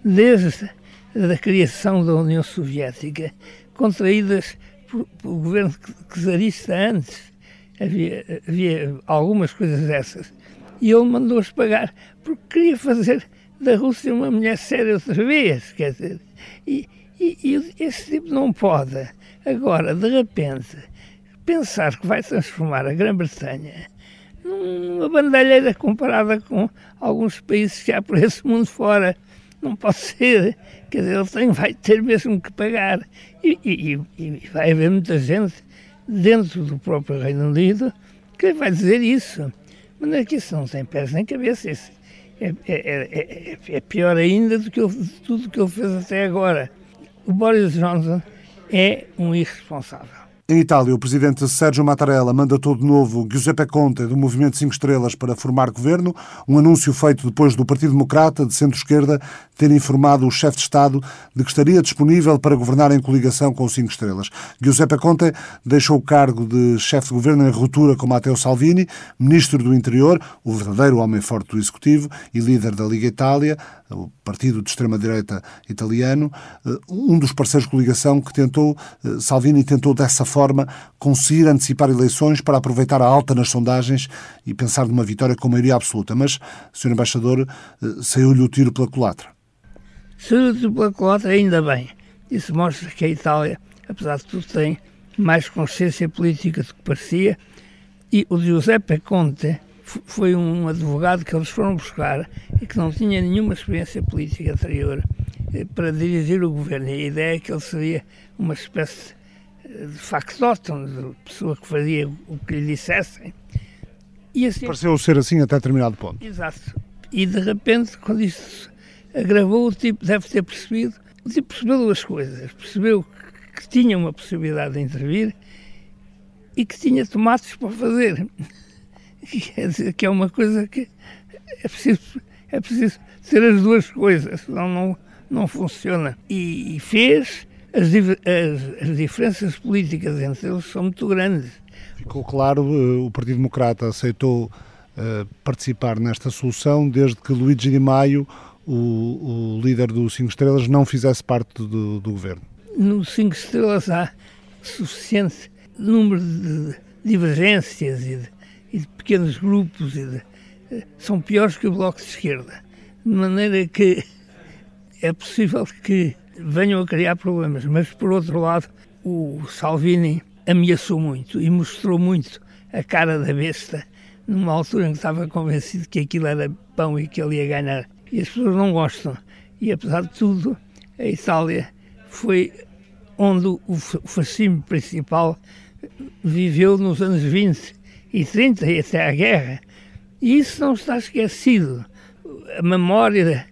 S: desde a criação da União Soviética, contraídas pelo governo czarista antes. Havia, havia algumas coisas dessas. E ele mandou-as pagar, porque queria fazer da Rússia uma mulher séria outra vez, quer dizer. E, e, e esse tipo não pode, agora, de repente, pensar que vai transformar a Grã-Bretanha numa bandalheira comparada com alguns países que há por esse mundo fora. Não pode ser. Quer dizer, ele tem, vai ter mesmo que pagar. E, e, e vai haver muita gente dentro do próprio Reino Unido que vai dizer isso. Mas é que isso não tem pés nem cabeça. Isso é, é, é, é pior ainda do que ele, tudo que ele fez até agora. O Boris Johnson é um irresponsável.
A: Em Itália, o presidente Sérgio Mattarella mandatou de novo Giuseppe Conte do Movimento 5 Estrelas para formar governo, um anúncio feito depois do Partido Democrata de centro-esquerda ter informado o chefe de Estado de que estaria disponível para governar em coligação com 5 Estrelas. Giuseppe Conte deixou o cargo de chefe de governo em ruptura com Matteo Salvini, ministro do Interior, o verdadeiro homem forte do Executivo e líder da Liga Itália, o partido de extrema-direita italiano, eh, um dos parceiros de coligação que tentou, eh, Salvini tentou dessa forma conseguir antecipar eleições para aproveitar a alta nas sondagens e pensar numa vitória com maioria absoluta. Mas, Sr. Embaixador, eh, saiu-lhe o tiro pela culatra.
S: Saiu-lhe o tiro pela culatra, ainda bem. Isso mostra que a Itália, apesar de tudo, tem mais consciência política do que parecia. E o Giuseppe Conte, foi um advogado que eles foram buscar e que não tinha nenhuma experiência política anterior eh, para dirigir o governo. E a ideia é que ele seria uma espécie eh, de factotum, de pessoa que fazia o que lhe dissessem.
A: E assim, Pareceu ser assim até determinado ponto.
S: Exato. E de repente, quando isto agravou, o tipo deve ter percebido, o tipo percebeu duas coisas. Percebeu que tinha uma possibilidade de intervir e que tinha tomates para fazer. Quer dizer, que é uma coisa que é preciso, é preciso ter as duas coisas, senão não, não funciona. E, e fez, as, as, as, diferenças políticas entre eles são muito grandes.
A: Ficou claro, eh, o Partido Democrata aceitou uh, participar nesta solução desde que Luigi Di Maio, o, o líder do Cinco Estrelas, não fizesse parte do, do governo.
S: No Cinco Estrelas há suficiente número de divergências e de e de pequenos grupos, de, são piores que o Bloco de Esquerda. De maneira que é possível que venham a criar problemas, mas por outro lado, o Salvini ameaçou muito e mostrou muito a cara da besta numa altura em que estava convencido que aquilo era pão e que ele ia ganhar. E as pessoas não gostam. E apesar de tudo, a Itália foi onde o fascismo principal viveu nos anos 20 e 30 e até à guerra. E isso não está esquecido. A memória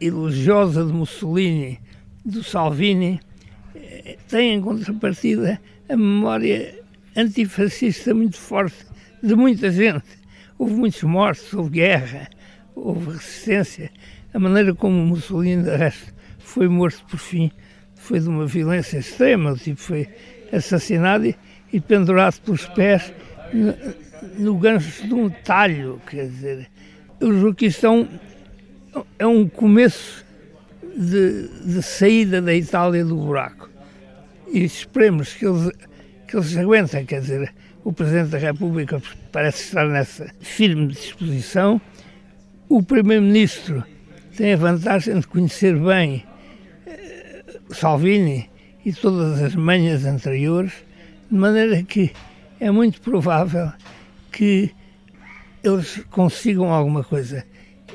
S: elogiosa de Mussolini, do Salvini, eh, tem em contrapartida a memória antifascista muito forte de muita gente. Houve muitos mortos, houve guerra, houve resistência. A maneira como Mussolini, de resto, foi morto por fim foi de uma violência extrema. O tipo foi assassinado e, e pendurado pelos pés no, no gancho de um talho, quer dizer, eu julgo que isto é um, é um começo de, de saída da Itália do buraco. E esperemos que eles, que eles aguentem, quer dizer, o Presidente da República parece estar nessa firme disposição. O Primeiro-Ministro tem a vantagem de conhecer bem eh, Salvini e todas as manhas anteriores, de maneira que é muito provável que eles consigam alguma coisa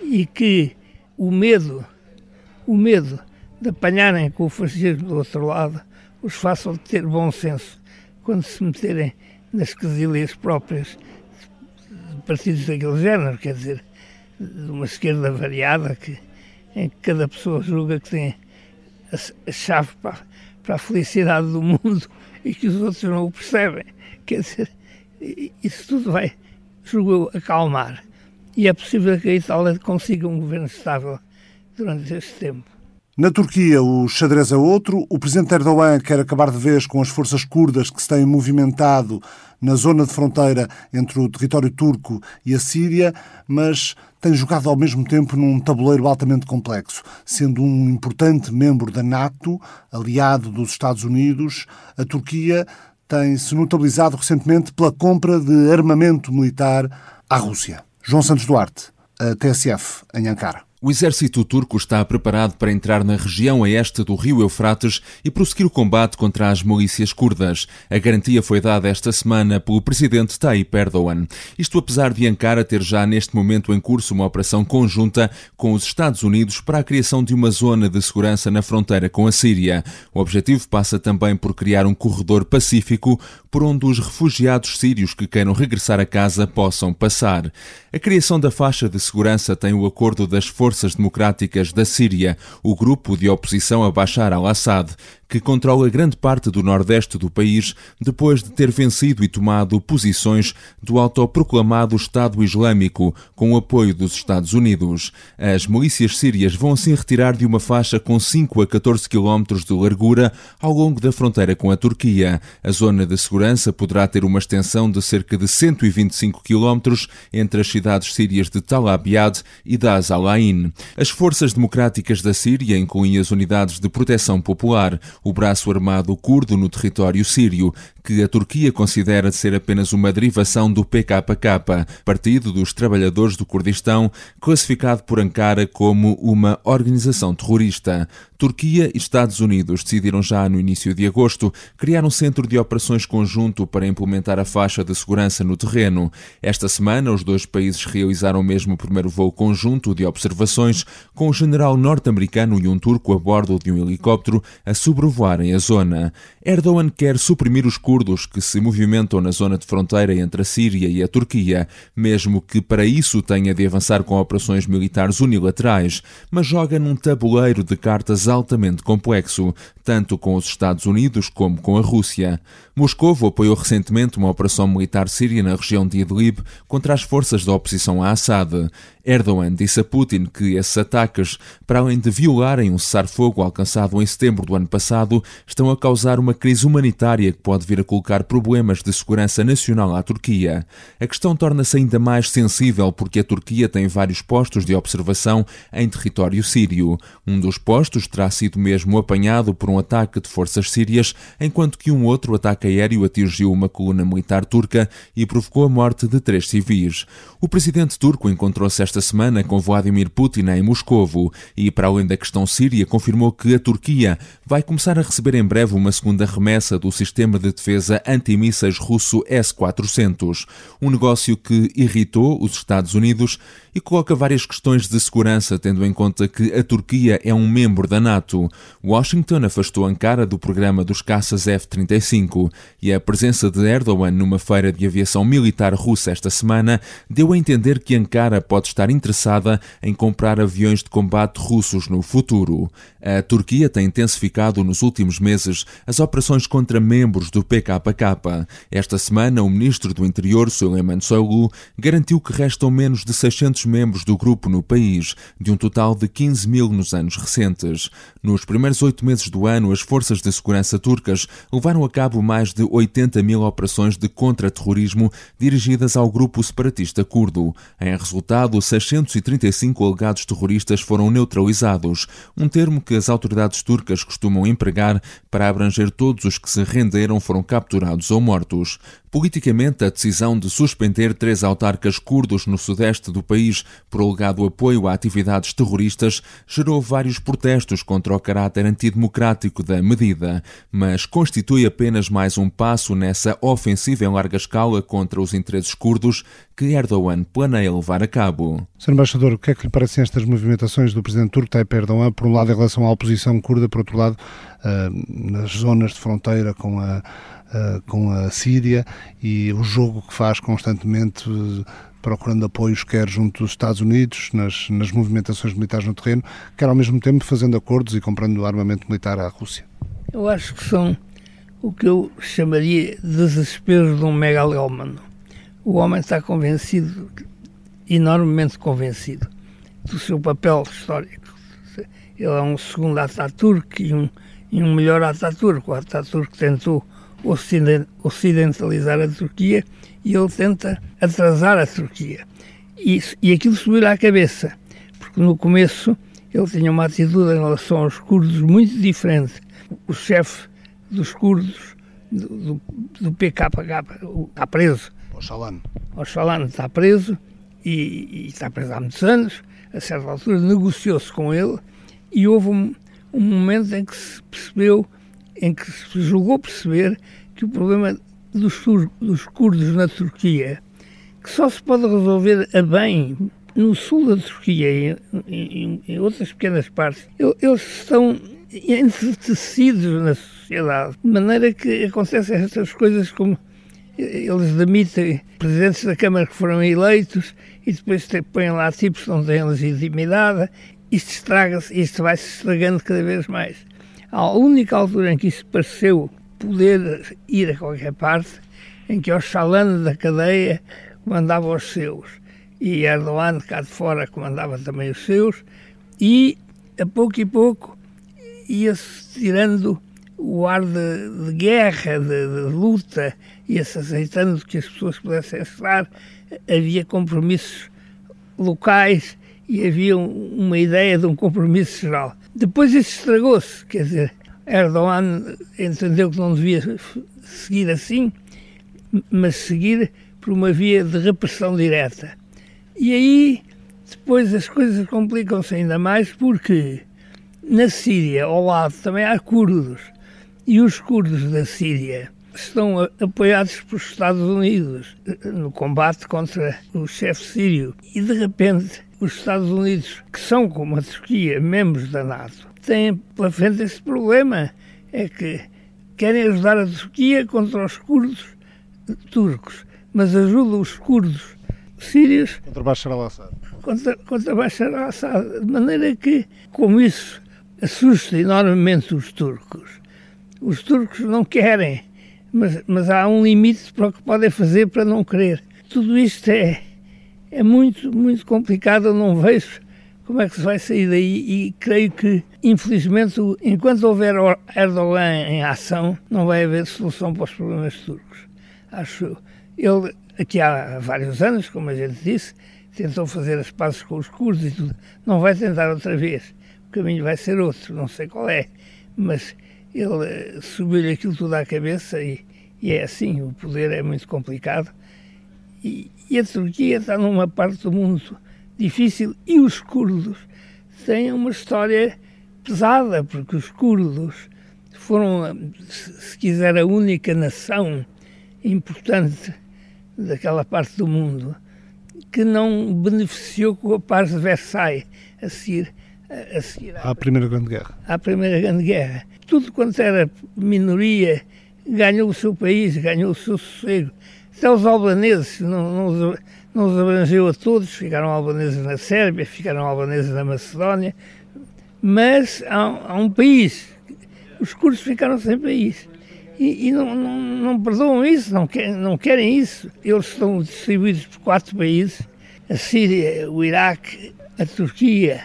S: e que o medo, o medo de apanharem com o fascismo do outro lado, os façam ter bom senso quando se meterem nas quesilhas próprias de partidos daquele género, quer dizer, uma esquerda variada que, em que cada pessoa julga que tem a, chave para, para a felicidade do mundo e que os outros não o percebem. Quer dizer, isso tudo vai, julgo acalmar. E é possível que a Itália consiga um governo estável durante esse tempo.
A: Na Turquia, o xadrez é outro. O presidente Erdogan quer acabar de vez com as forças curdas que se têm movimentado na zona de fronteira entre o território turco e a Síria, mas tem jogado ao mesmo tempo num tabuleiro altamente complexo, sendo um importante membro da NATO, aliado dos Estados Unidos. A Turquia tem se notabilizado recentemente pela compra de armamento militar à Rússia. João Santos Duarte, a TSF, em Ankara.
T: O exército turco está preparado para entrar na região a este do rio Eufrates e prosseguir o combate contra as milícias curdas. A garantia foi dada esta semana pelo presidente Tayyip Erdogan. Isto apesar de Ankara ter já neste momento em curso uma operação conjunta com os Estados Unidos para a criação de uma zona de segurança na fronteira com a Síria. O objetivo passa também por criar um corredor pacífico por onde os refugiados sírios que queiram regressar a casa possam passar. A criação da faixa de segurança tem o acordo das forças democráticas da Síria, o grupo de oposição a Bashar al-Assad, que controla grande parte do nordeste do país depois de ter vencido e tomado posições do autoproclamado Estado Islâmico com o apoio dos Estados Unidos. As milícias sírias vão assim retirar de uma faixa com 5 a 14 quilómetros de largura ao longo da fronteira com a Turquia. A zona de segurança poderá ter uma extensão de cerca de 125 quilómetros entre as cidades sírias de Tal Abyad e Das Alain. As forças democráticas da Síria incluem as unidades de proteção popular, o braço armado curdo no território sírio, que a Turquia considera ser apenas uma derivação do PKK, Partido dos Trabalhadores do Kurdistão, classificado por Ankara como uma organização terrorista. Turquia e Estados Unidos decidiram já no início de agosto criar um centro de operações conjunto para implementar a faixa de segurança no terreno. Esta semana, os dois países realizaram mesmo o primeiro voo conjunto de observações com o general norte-americano e um turco a bordo de um helicóptero a sobrevoarem a zona. Erdogan quer suprimir os curdos que se movimentam na zona de fronteira entre a Síria e a Turquia, mesmo que para isso tenha de avançar com operações militares unilaterais, mas joga num tabuleiro de cartas altamente complexo, tanto com os Estados Unidos como com a Rússia. Moscou apoiou recentemente uma operação militar síria na região de Idlib contra as forças da oposição a Assad. Erdogan disse a Putin que esses ataques, para além de violarem um cessar-fogo alcançado em setembro do ano passado, estão a causar uma crise humanitária que pode vir a colocar problemas de segurança nacional à Turquia. A questão torna-se ainda mais sensível porque a Turquia tem vários postos de observação em território sírio. Um dos postos terá sido mesmo apanhado por um ataque de forças sírias, enquanto que um outro ataque aéreo atingiu uma coluna militar turca e provocou a morte de três civis. O presidente turco encontrou-se esta semana com Vladimir Putin em Moscovo e, para além da questão síria, confirmou que a Turquia vai começar a receber em breve uma segunda remessa do sistema de defesa antimísseis russo S-400, um negócio que irritou os Estados Unidos e coloca várias questões de segurança, tendo em conta que a Turquia é um membro da NATO. Washington afastou Ankara do programa dos caças F-35 e a presença de Erdogan numa feira de aviação militar russa esta semana deu a entender que Ankara pode estar interessada em comprar aviões de combate russos no futuro. A Turquia tem intensificado nos últimos meses as operações contra membros do PKK. Esta semana, o ministro do Interior, Suleiman Soylu, garantiu que restam menos de 600 membros do grupo no país, de um total de 15 mil nos anos recentes. Nos primeiros oito meses do ano, as forças de segurança turcas levaram a cabo mais de 80 mil operações de contra-terrorismo dirigidas ao grupo separatista curdo. Em resultado, 635 alegados terroristas foram neutralizados, um termo que as autoridades turcas costumam empregar para abranger todos os que se renderam foram capturados ou mortos. Politicamente, a decisão de suspender três autarcas curdos no sudeste do país por alegado apoio a atividades terroristas gerou vários protestos contra o caráter antidemocrático da medida, mas constitui apenas mais um passo nessa ofensiva em larga escala contra os interesses curdos que Erdogan planeia levar a cabo.
A: Sr. Embaixador, o que é que lhe parecem estas movimentações do Presidente turco Tayyip Erdogan, por um lado em relação à oposição curda, por outro lado uh, nas zonas de fronteira com a uh, com a Síria e o jogo que faz constantemente uh, procurando apoios quer junto dos Estados Unidos nas, nas movimentações militares no terreno, quer ao mesmo tempo fazendo acordos e comprando armamento militar à Rússia.
S: Eu acho que são o que eu chamaria desespero de um megalómano. O homem está convencido, enormemente convencido, do seu papel histórico. Ele é um segundo Ataturk e um, e um melhor Ataturk. O Ataturk tentou ocidentalizar a Turquia e ele tenta atrasar a Turquia. E, e aquilo subiu à cabeça, porque no começo ele tinha uma atitude em relação aos curdos muito diferente. O chefe dos curdos, do, do, do PKK, está preso.
A: Oxalan.
S: Oxalan está preso e, e, está preso há muitos anos. A certa altura negociou-se com ele e houve um, um momento em que se percebeu, em que se julgou perceber que o problema dos, dos curdos na Turquia, que só se pode resolver a bem no sul da Turquia e em, em, outras pequenas partes, eles estão entretecidos na sociedade, de maneira que acontecem estas coisas como eles demitem presidentes da Câmara que foram eleitos e depois põem lá tipos que não têm legitimidade. Isto estraga-se, isto vai-se estragando cada vez mais. A única altura em que isso pareceu poder ir a qualquer parte, em que o Chalane da cadeia comandava os seus. E Erdogan cá de fora comandava também os seus. E a pouco e pouco ia-se tirando o ar de, de guerra, de, de luta, ia-se aceitando que as pessoas pudessem estar, havia compromissos locais e havia uma ideia de um compromisso geral. Depois isso estragou-se, quer dizer, Erdogan entendeu que não devia seguir assim, mas seguir por uma via de repressão direta. E aí, depois as coisas complicam-se ainda mais porque na Síria, ao lado, também há curdos. E os curdos da Síria estão apoiados pelos Estados Unidos no combate contra o chefe sírio. E de repente, os Estados Unidos, que são como a Turquia, membros da NATO, têm pela frente esse problema. É que querem ajudar a Turquia contra os curdos turcos, mas ajudam os curdos sírios
A: contra Bashar al-Assad.
S: Contra, contra Bashar al-Assad. De maneira que, como isso assusta enormemente os turcos, os turcos não querem, mas, mas há um limite para o que podem fazer para não querer. Tudo isto é, é muito, muito complicado. Eu não vejo como é que se vai sair daí e creio que, infelizmente, enquanto houver Erdogan em ação, não vai haver solução para os problemas turcos. Acho ele, aqui há vários anos, como a gente disse, tentou fazer as pazes com os curdos e tudo. Não vai tentar outra vez. O caminho vai ser outro, não sei qual é. Mas ele eh, subiu-lhe aquilo tudo à cabeça e, e, é assim, o poder é muito complicado. E, e a Turquia está numa parte do mundo difícil e os curdos têm uma história pesada, porque os curdos foram, se quiser, a única nação importante daquela parte do mundo que não beneficiou com a paz de Versailles a seguir, a, seguir
A: à, à Primeira Grande Guerra.
S: À Primeira Grande Guerra. Tudo quanto era minoria ganhou o seu país, ganhou o seu sossego. Até os albaneses não, não, não os abrangeu a todos, ficaram albaneses na Sérvia, ficaram albaneses na Macedónia, mas há, há um país, os curdos ficaram sem país. E, e não, não, não, perdoam isso, não, quer, não querem isso. Eles estão distribuídos por quatro países: a Síria, o Iraque, a Turquia.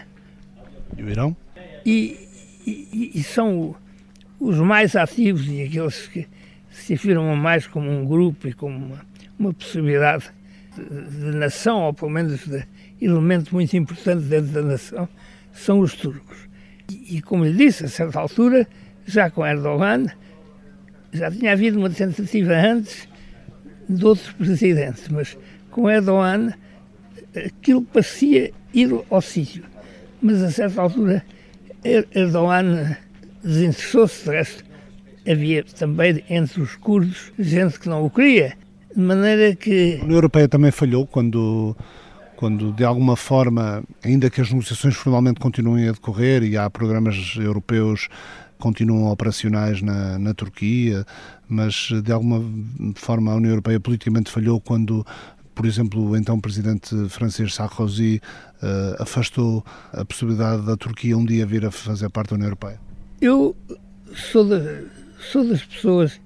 A: E o Irão?
S: E, e, e são os mais ativos e aqueles que se afirmam mais como um grupo e como uma, uma possibilidade de nação, ou pelo menos de elemento muito importante dentro da nação, são os turcos. E, e como lhe disse, a certa altura, já com Erdogan, já tinha havido uma tentativa antes de outro presidente, mas com Erdogan aquilo parecia ir ao sítio. Mas a certa altura Erdogan desinteressou-se, de resto havia também entre os curdos gente que não o queria, de maneira que...
A: A União Europeia também falhou quando, quando de alguma forma, ainda que as negociações formalmente continuem a decorrer e há programas europeus continuam operacionais na, na Turquia, mas de alguma forma a União Europeia politicamente falhou quando por exemplo, o então presidente francês Sarkozy uh, afastou a possibilidade da Turquia um dia vir a fazer parte da União Europeia?
S: Eu sou, de, sou das pessoas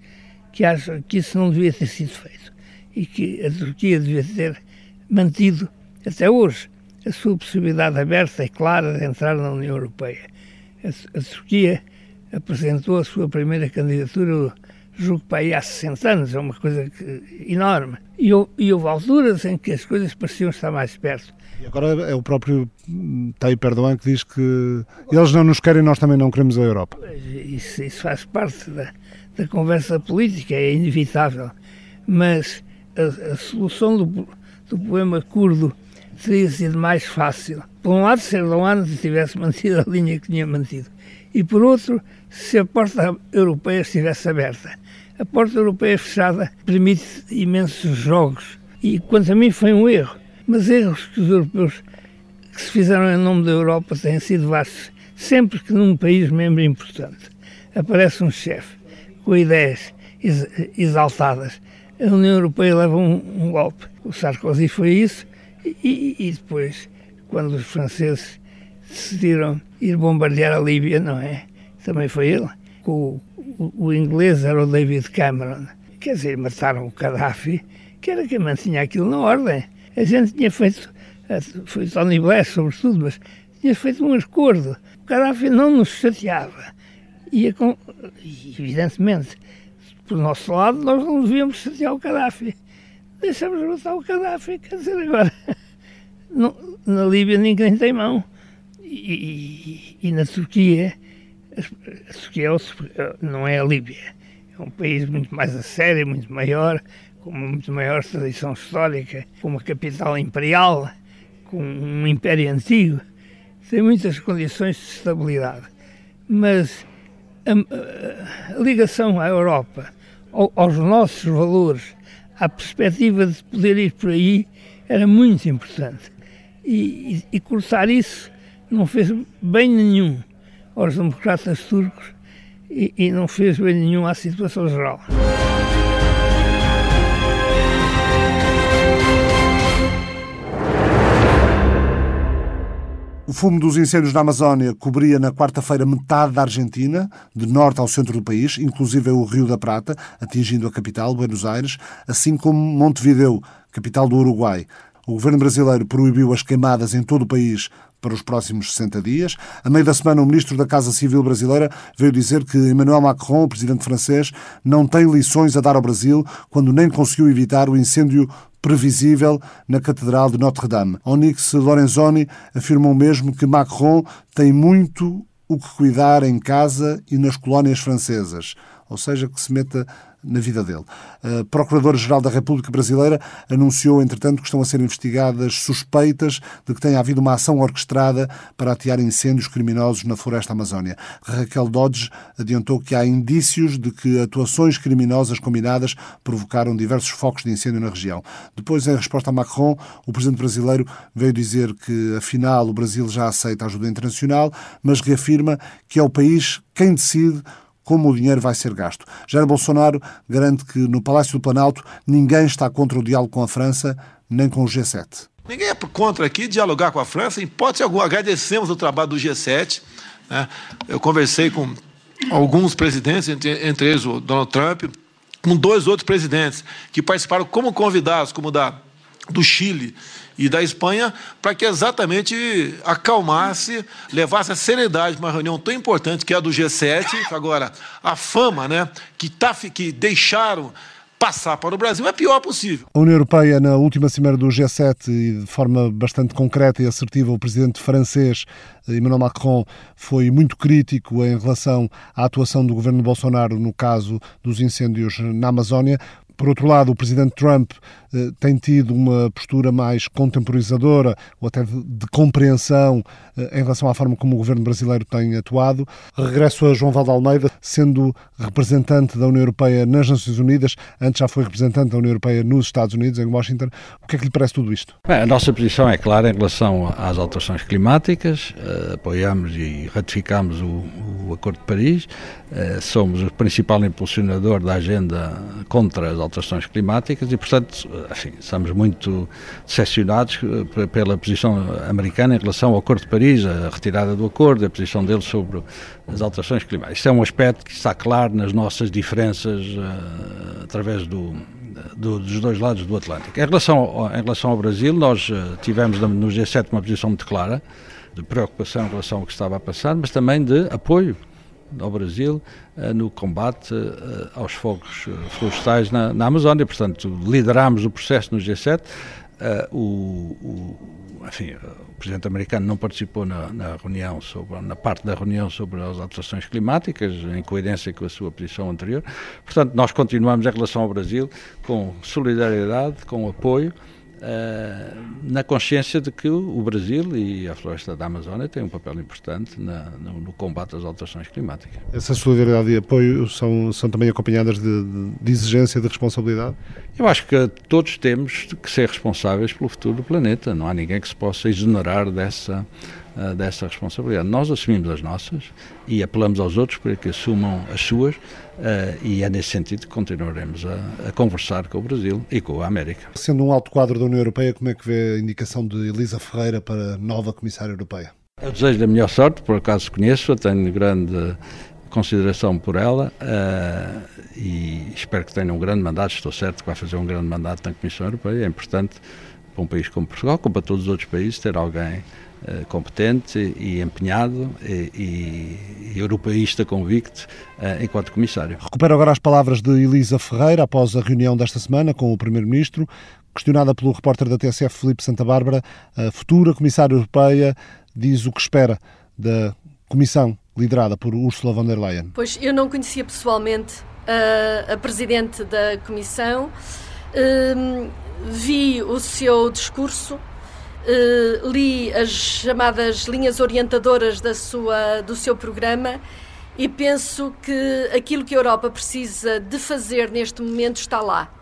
S: que acham que isso não devia ter sido feito e que a Turquia devia ter mantido até hoje a sua possibilidade aberta e clara de entrar na União Europeia. A, a Turquia apresentou a sua primeira candidatura, julgo para aí há 60 anos, é uma coisa que, enorme. E, e houve alturas em que as coisas pareciam estar mais perto.
A: E agora é o próprio Tayyip Erdogan que diz que eles não nos querem, nós também não queremos a Europa.
S: Isso, isso faz parte da, da conversa política, é inevitável. Mas a, a solução do, do problema curdo teria sido mais fácil. Por um lado, se Erdogan tivesse mantido a linha que tinha mantido. E por outro, se a porta europeia estivesse aberta. A porta europeia fechada permite imensos jogos. E quanto a mim foi um erro. Mas erros que os europeus que se fizeram em nome da Europa têm sido vastos. Sempre que num país membro importante aparece um chefe com ideias exaltadas, a União Europeia leva um, um golpe. O Sarkozy foi isso, e, e, depois, quando os franceses decidiram ir bombardear a Líbia, não é? Também foi ele. O, o, inglês era o David Cameron. Quer dizer, mataram o Gaddafi, que era quem mantinha aquilo na ordem. A gente tinha feito, foi Tony Blair sobretudo, mas tinha feito um acordo. O Gaddafi não nos chateava. E, evidentemente, por nosso lado, nós não devíamos chatear o Gaddafi. Deixamos matar o Gaddafi, quer dizer, agora, na Líbia ninguém tem mão. E, e, e na Turquia, é não é a Líbia. É um país muito mais a sério, muito maior, com uma muito maior tradição histórica, com uma capital imperial, com um império antigo. Tem muitas condições de estabilidade. Mas a, a ligação à Europa, ao, aos nossos valores, à perspectiva de poder ir por aí, era muito importante. E, e, e cortar isso não fez bem nenhum aos democratas turcos e, e não fez bem nenhum à situação geral.
A: O fumo dos incêndios na Amazónia cobria na quarta-feira metade da Argentina, de norte ao centro do país, inclusive o Rio da Prata, atingindo a capital, Buenos Aires, assim como Montevideo, capital do Uruguai. O governo brasileiro proibiu as queimadas em todo o país para os próximos 60 dias. A meio da semana, o ministro da Casa Civil brasileira veio dizer que Emmanuel Macron, o presidente francês, não tem lições a dar ao Brasil quando nem conseguiu evitar o incêndio previsível na Catedral de Notre-Dame. Onyx Lorenzoni afirmou mesmo que Macron tem muito o que cuidar em casa e nas colónias francesas, ou seja, que se meta na vida dele. A Procuradora-Geral da República Brasileira anunciou, entretanto, que estão a ser investigadas suspeitas de que tenha havido uma ação orquestrada para atear incêndios criminosos na floresta amazónia. Raquel Dodge adiantou que há indícios de que atuações criminosas combinadas provocaram diversos focos de incêndio na região. Depois, em resposta a Macron, o presidente brasileiro veio dizer que, afinal, o Brasil já aceita ajuda internacional, mas reafirma que é o país quem decide como o dinheiro vai ser gasto. Jair Bolsonaro garante que no Palácio do Planalto ninguém está contra o diálogo com a França, nem com o G7.
U: Ninguém é contra aqui dialogar com a França, em hipótese alguma. Agradecemos o trabalho do G7. Né? Eu conversei com alguns presidentes, entre, entre eles o Donald Trump, com dois outros presidentes que participaram como convidados, como da do Chile e da Espanha, para que exatamente acalmasse, levasse a seriedade para uma reunião tão importante que é a do G7. Agora, a fama né, que, tá, que deixaram passar para o Brasil é pior possível.
A: A União Europeia, na última cimeira do G7, e de forma bastante concreta e assertiva, o presidente francês Emmanuel Macron foi muito crítico em relação à atuação do governo Bolsonaro no caso dos incêndios na Amazónia. Por outro lado, o presidente Trump eh, tem tido uma postura mais contemporizadora ou até de, compreensão eh, em relação à forma como o governo brasileiro tem atuado. Regresso a João Valde Almeida, sendo representante da União Europeia nas Nações Unidas, antes já foi representante da União Europeia nos Estados Unidos, em Washington. O que é que lhe parece tudo isto?
R: Bem, a nossa posição é clara em relação às alterações climáticas. Uh, apoiamos e ratificamos o, o Acordo de Paris, somos o principal impulsionador da agenda contra as alterações climáticas e, portanto, enfim, estamos muito decepcionados pela posição americana em relação ao Acordo de Paris, a retirada do acordo, a posição deles sobre as alterações climáticas. Isto é um aspecto que está claro nas nossas diferenças uh, através do, do, dos dois lados do Atlântico. Em relação ao, em relação ao Brasil, nós uh, tivemos no G7 uma posição muito clara de preocupação em relação ao que estava a passar, mas também de apoio ao Brasil uh, no combate uh, aos fogos florestais na, na, Amazónia. Portanto, liderámos o processo no G7. Uh, o, o, enfim, o presidente americano não participou na, na, reunião sobre, na parte da reunião sobre as alterações climáticas, em coerência com a sua posição anterior. Portanto, nós continuamos em relação ao Brasil com solidariedade, com apoio na consciência de que o Brasil e a floresta da Amazónia têm um papel importante na, no, no, combate às alterações climáticas.
A: Essa solidariedade e apoio são, são também acompanhadas de, de, de, exigência de responsabilidade?
R: Eu acho que todos temos que ser responsáveis pelo futuro do planeta. Não há ninguém que se possa exonerar dessa uh, dessa responsabilidade. Nós assumimos as nossas e apelamos aos outros para que assumam as suas uh, e é nesse sentido que continuaremos a, a, conversar com o Brasil e com a América.
A: Sendo um alto quadro da União Europeia, como é que vê a indicação de Elisa Ferreira para nova Comissária Europeia?
R: Eu desejo a melhor sorte, por acaso conheço-a, tenho grande consideração por ela uh, e espero que tenha um grande mandato. Estou certo que vai fazer um grande mandato na Comissão Europeia. É importante para um país como Portugal, como para todos os outros países, ter alguém eh, competente e empenhado e, e, europeísta convicto uh, enquanto comissário.
A: Recupero agora as palavras de Elisa Ferreira após a reunião desta semana com o Primeiro-Ministro. Questionada pelo repórter da TSF Felipe Santa Bárbara, a futura comissária europeia diz o que espera da comissão liderada por Ursula von der Leyen.
V: Pois eu não conhecia pessoalmente a, a presidente da comissão. Um, vi o seu discurso Uh, li as chamadas linhas orientadoras da sua, do seu programa e penso que aquilo que a Europa precisa de fazer neste momento está lá.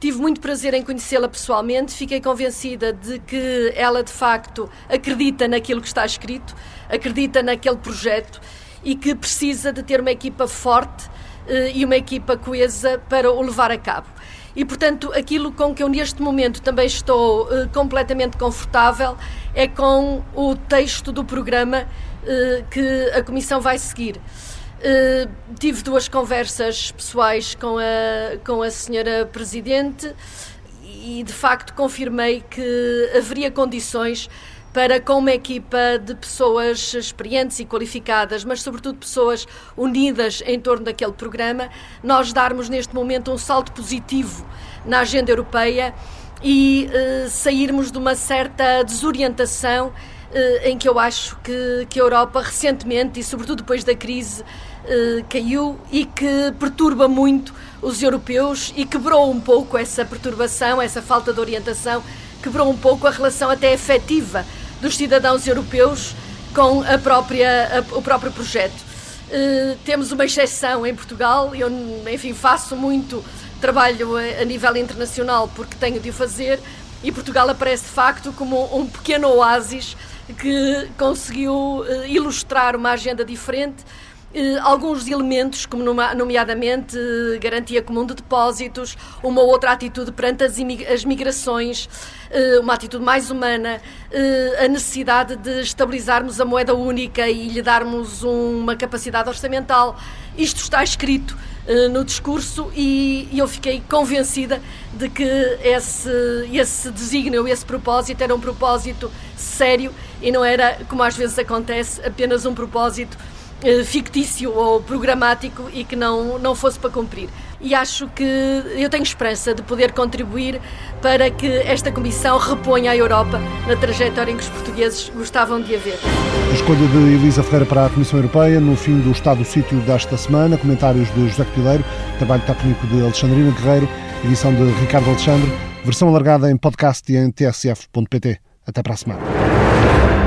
V: Tive muito prazer em conhecê-la pessoalmente, fiquei convencida de que ela de facto acredita naquilo que está escrito, acredita naquele projeto e que precisa de ter uma equipa forte uh, e uma equipa coesa para o levar a cabo. E, portanto, aquilo com que eu neste momento também estou uh, completamente confortável é com o texto do programa uh, que a Comissão vai seguir. Uh, tive duas conversas pessoais com a, com a senhora Presidente e, de facto, confirmei que haveria condições para, com uma equipa de pessoas experientes e qualificadas, mas sobretudo pessoas unidas em torno daquele programa, nós darmos neste momento um salto positivo na agenda europeia e uh, sairmos de uma certa desorientação uh, em que eu acho que, que a Europa recentemente e sobretudo depois da crise uh, caiu e que perturba muito os europeus e quebrou um pouco essa perturbação, essa falta de orientação, quebrou um pouco a relação até efetiva dos cidadãos europeus com a própria, a, o próprio projeto. Uh, temos uma exceção em Portugal, eu, enfim, faço muito trabalho a, a nível internacional porque tenho de o fazer e Portugal aparece de facto como um pequeno oásis que conseguiu uh, ilustrar uma agenda diferente alguns elementos, como nomeadamente uh, garantia comum de depósitos, uma outra atitude perante as, migrações, uh, uma atitude mais humana, a necessidade de estabilizarmos a moeda única e lhe darmos uma capacidade orçamental. Isto está escrito no discurso e, eu fiquei convencida de que esse, esse esse propósito era um propósito sério e não era, como às vezes acontece, apenas um propósito eh, fictício ou programático e que não, não fosse para cumprir. E acho que eu tenho esperança de poder contribuir para que esta Comissão reponha a Europa na trajetória em que os portugueses gostavam de a ver.
A: A escolha de Elisa Ferreira para a Comissão Europeia no fim do Estado do Sítio desta semana, comentários de José Copileiro, trabalho técnico de Alexandrina Guerreiro, edição de Ricardo Alexandre, versão alargada em podcast e em tsf.pt. Até para a semana.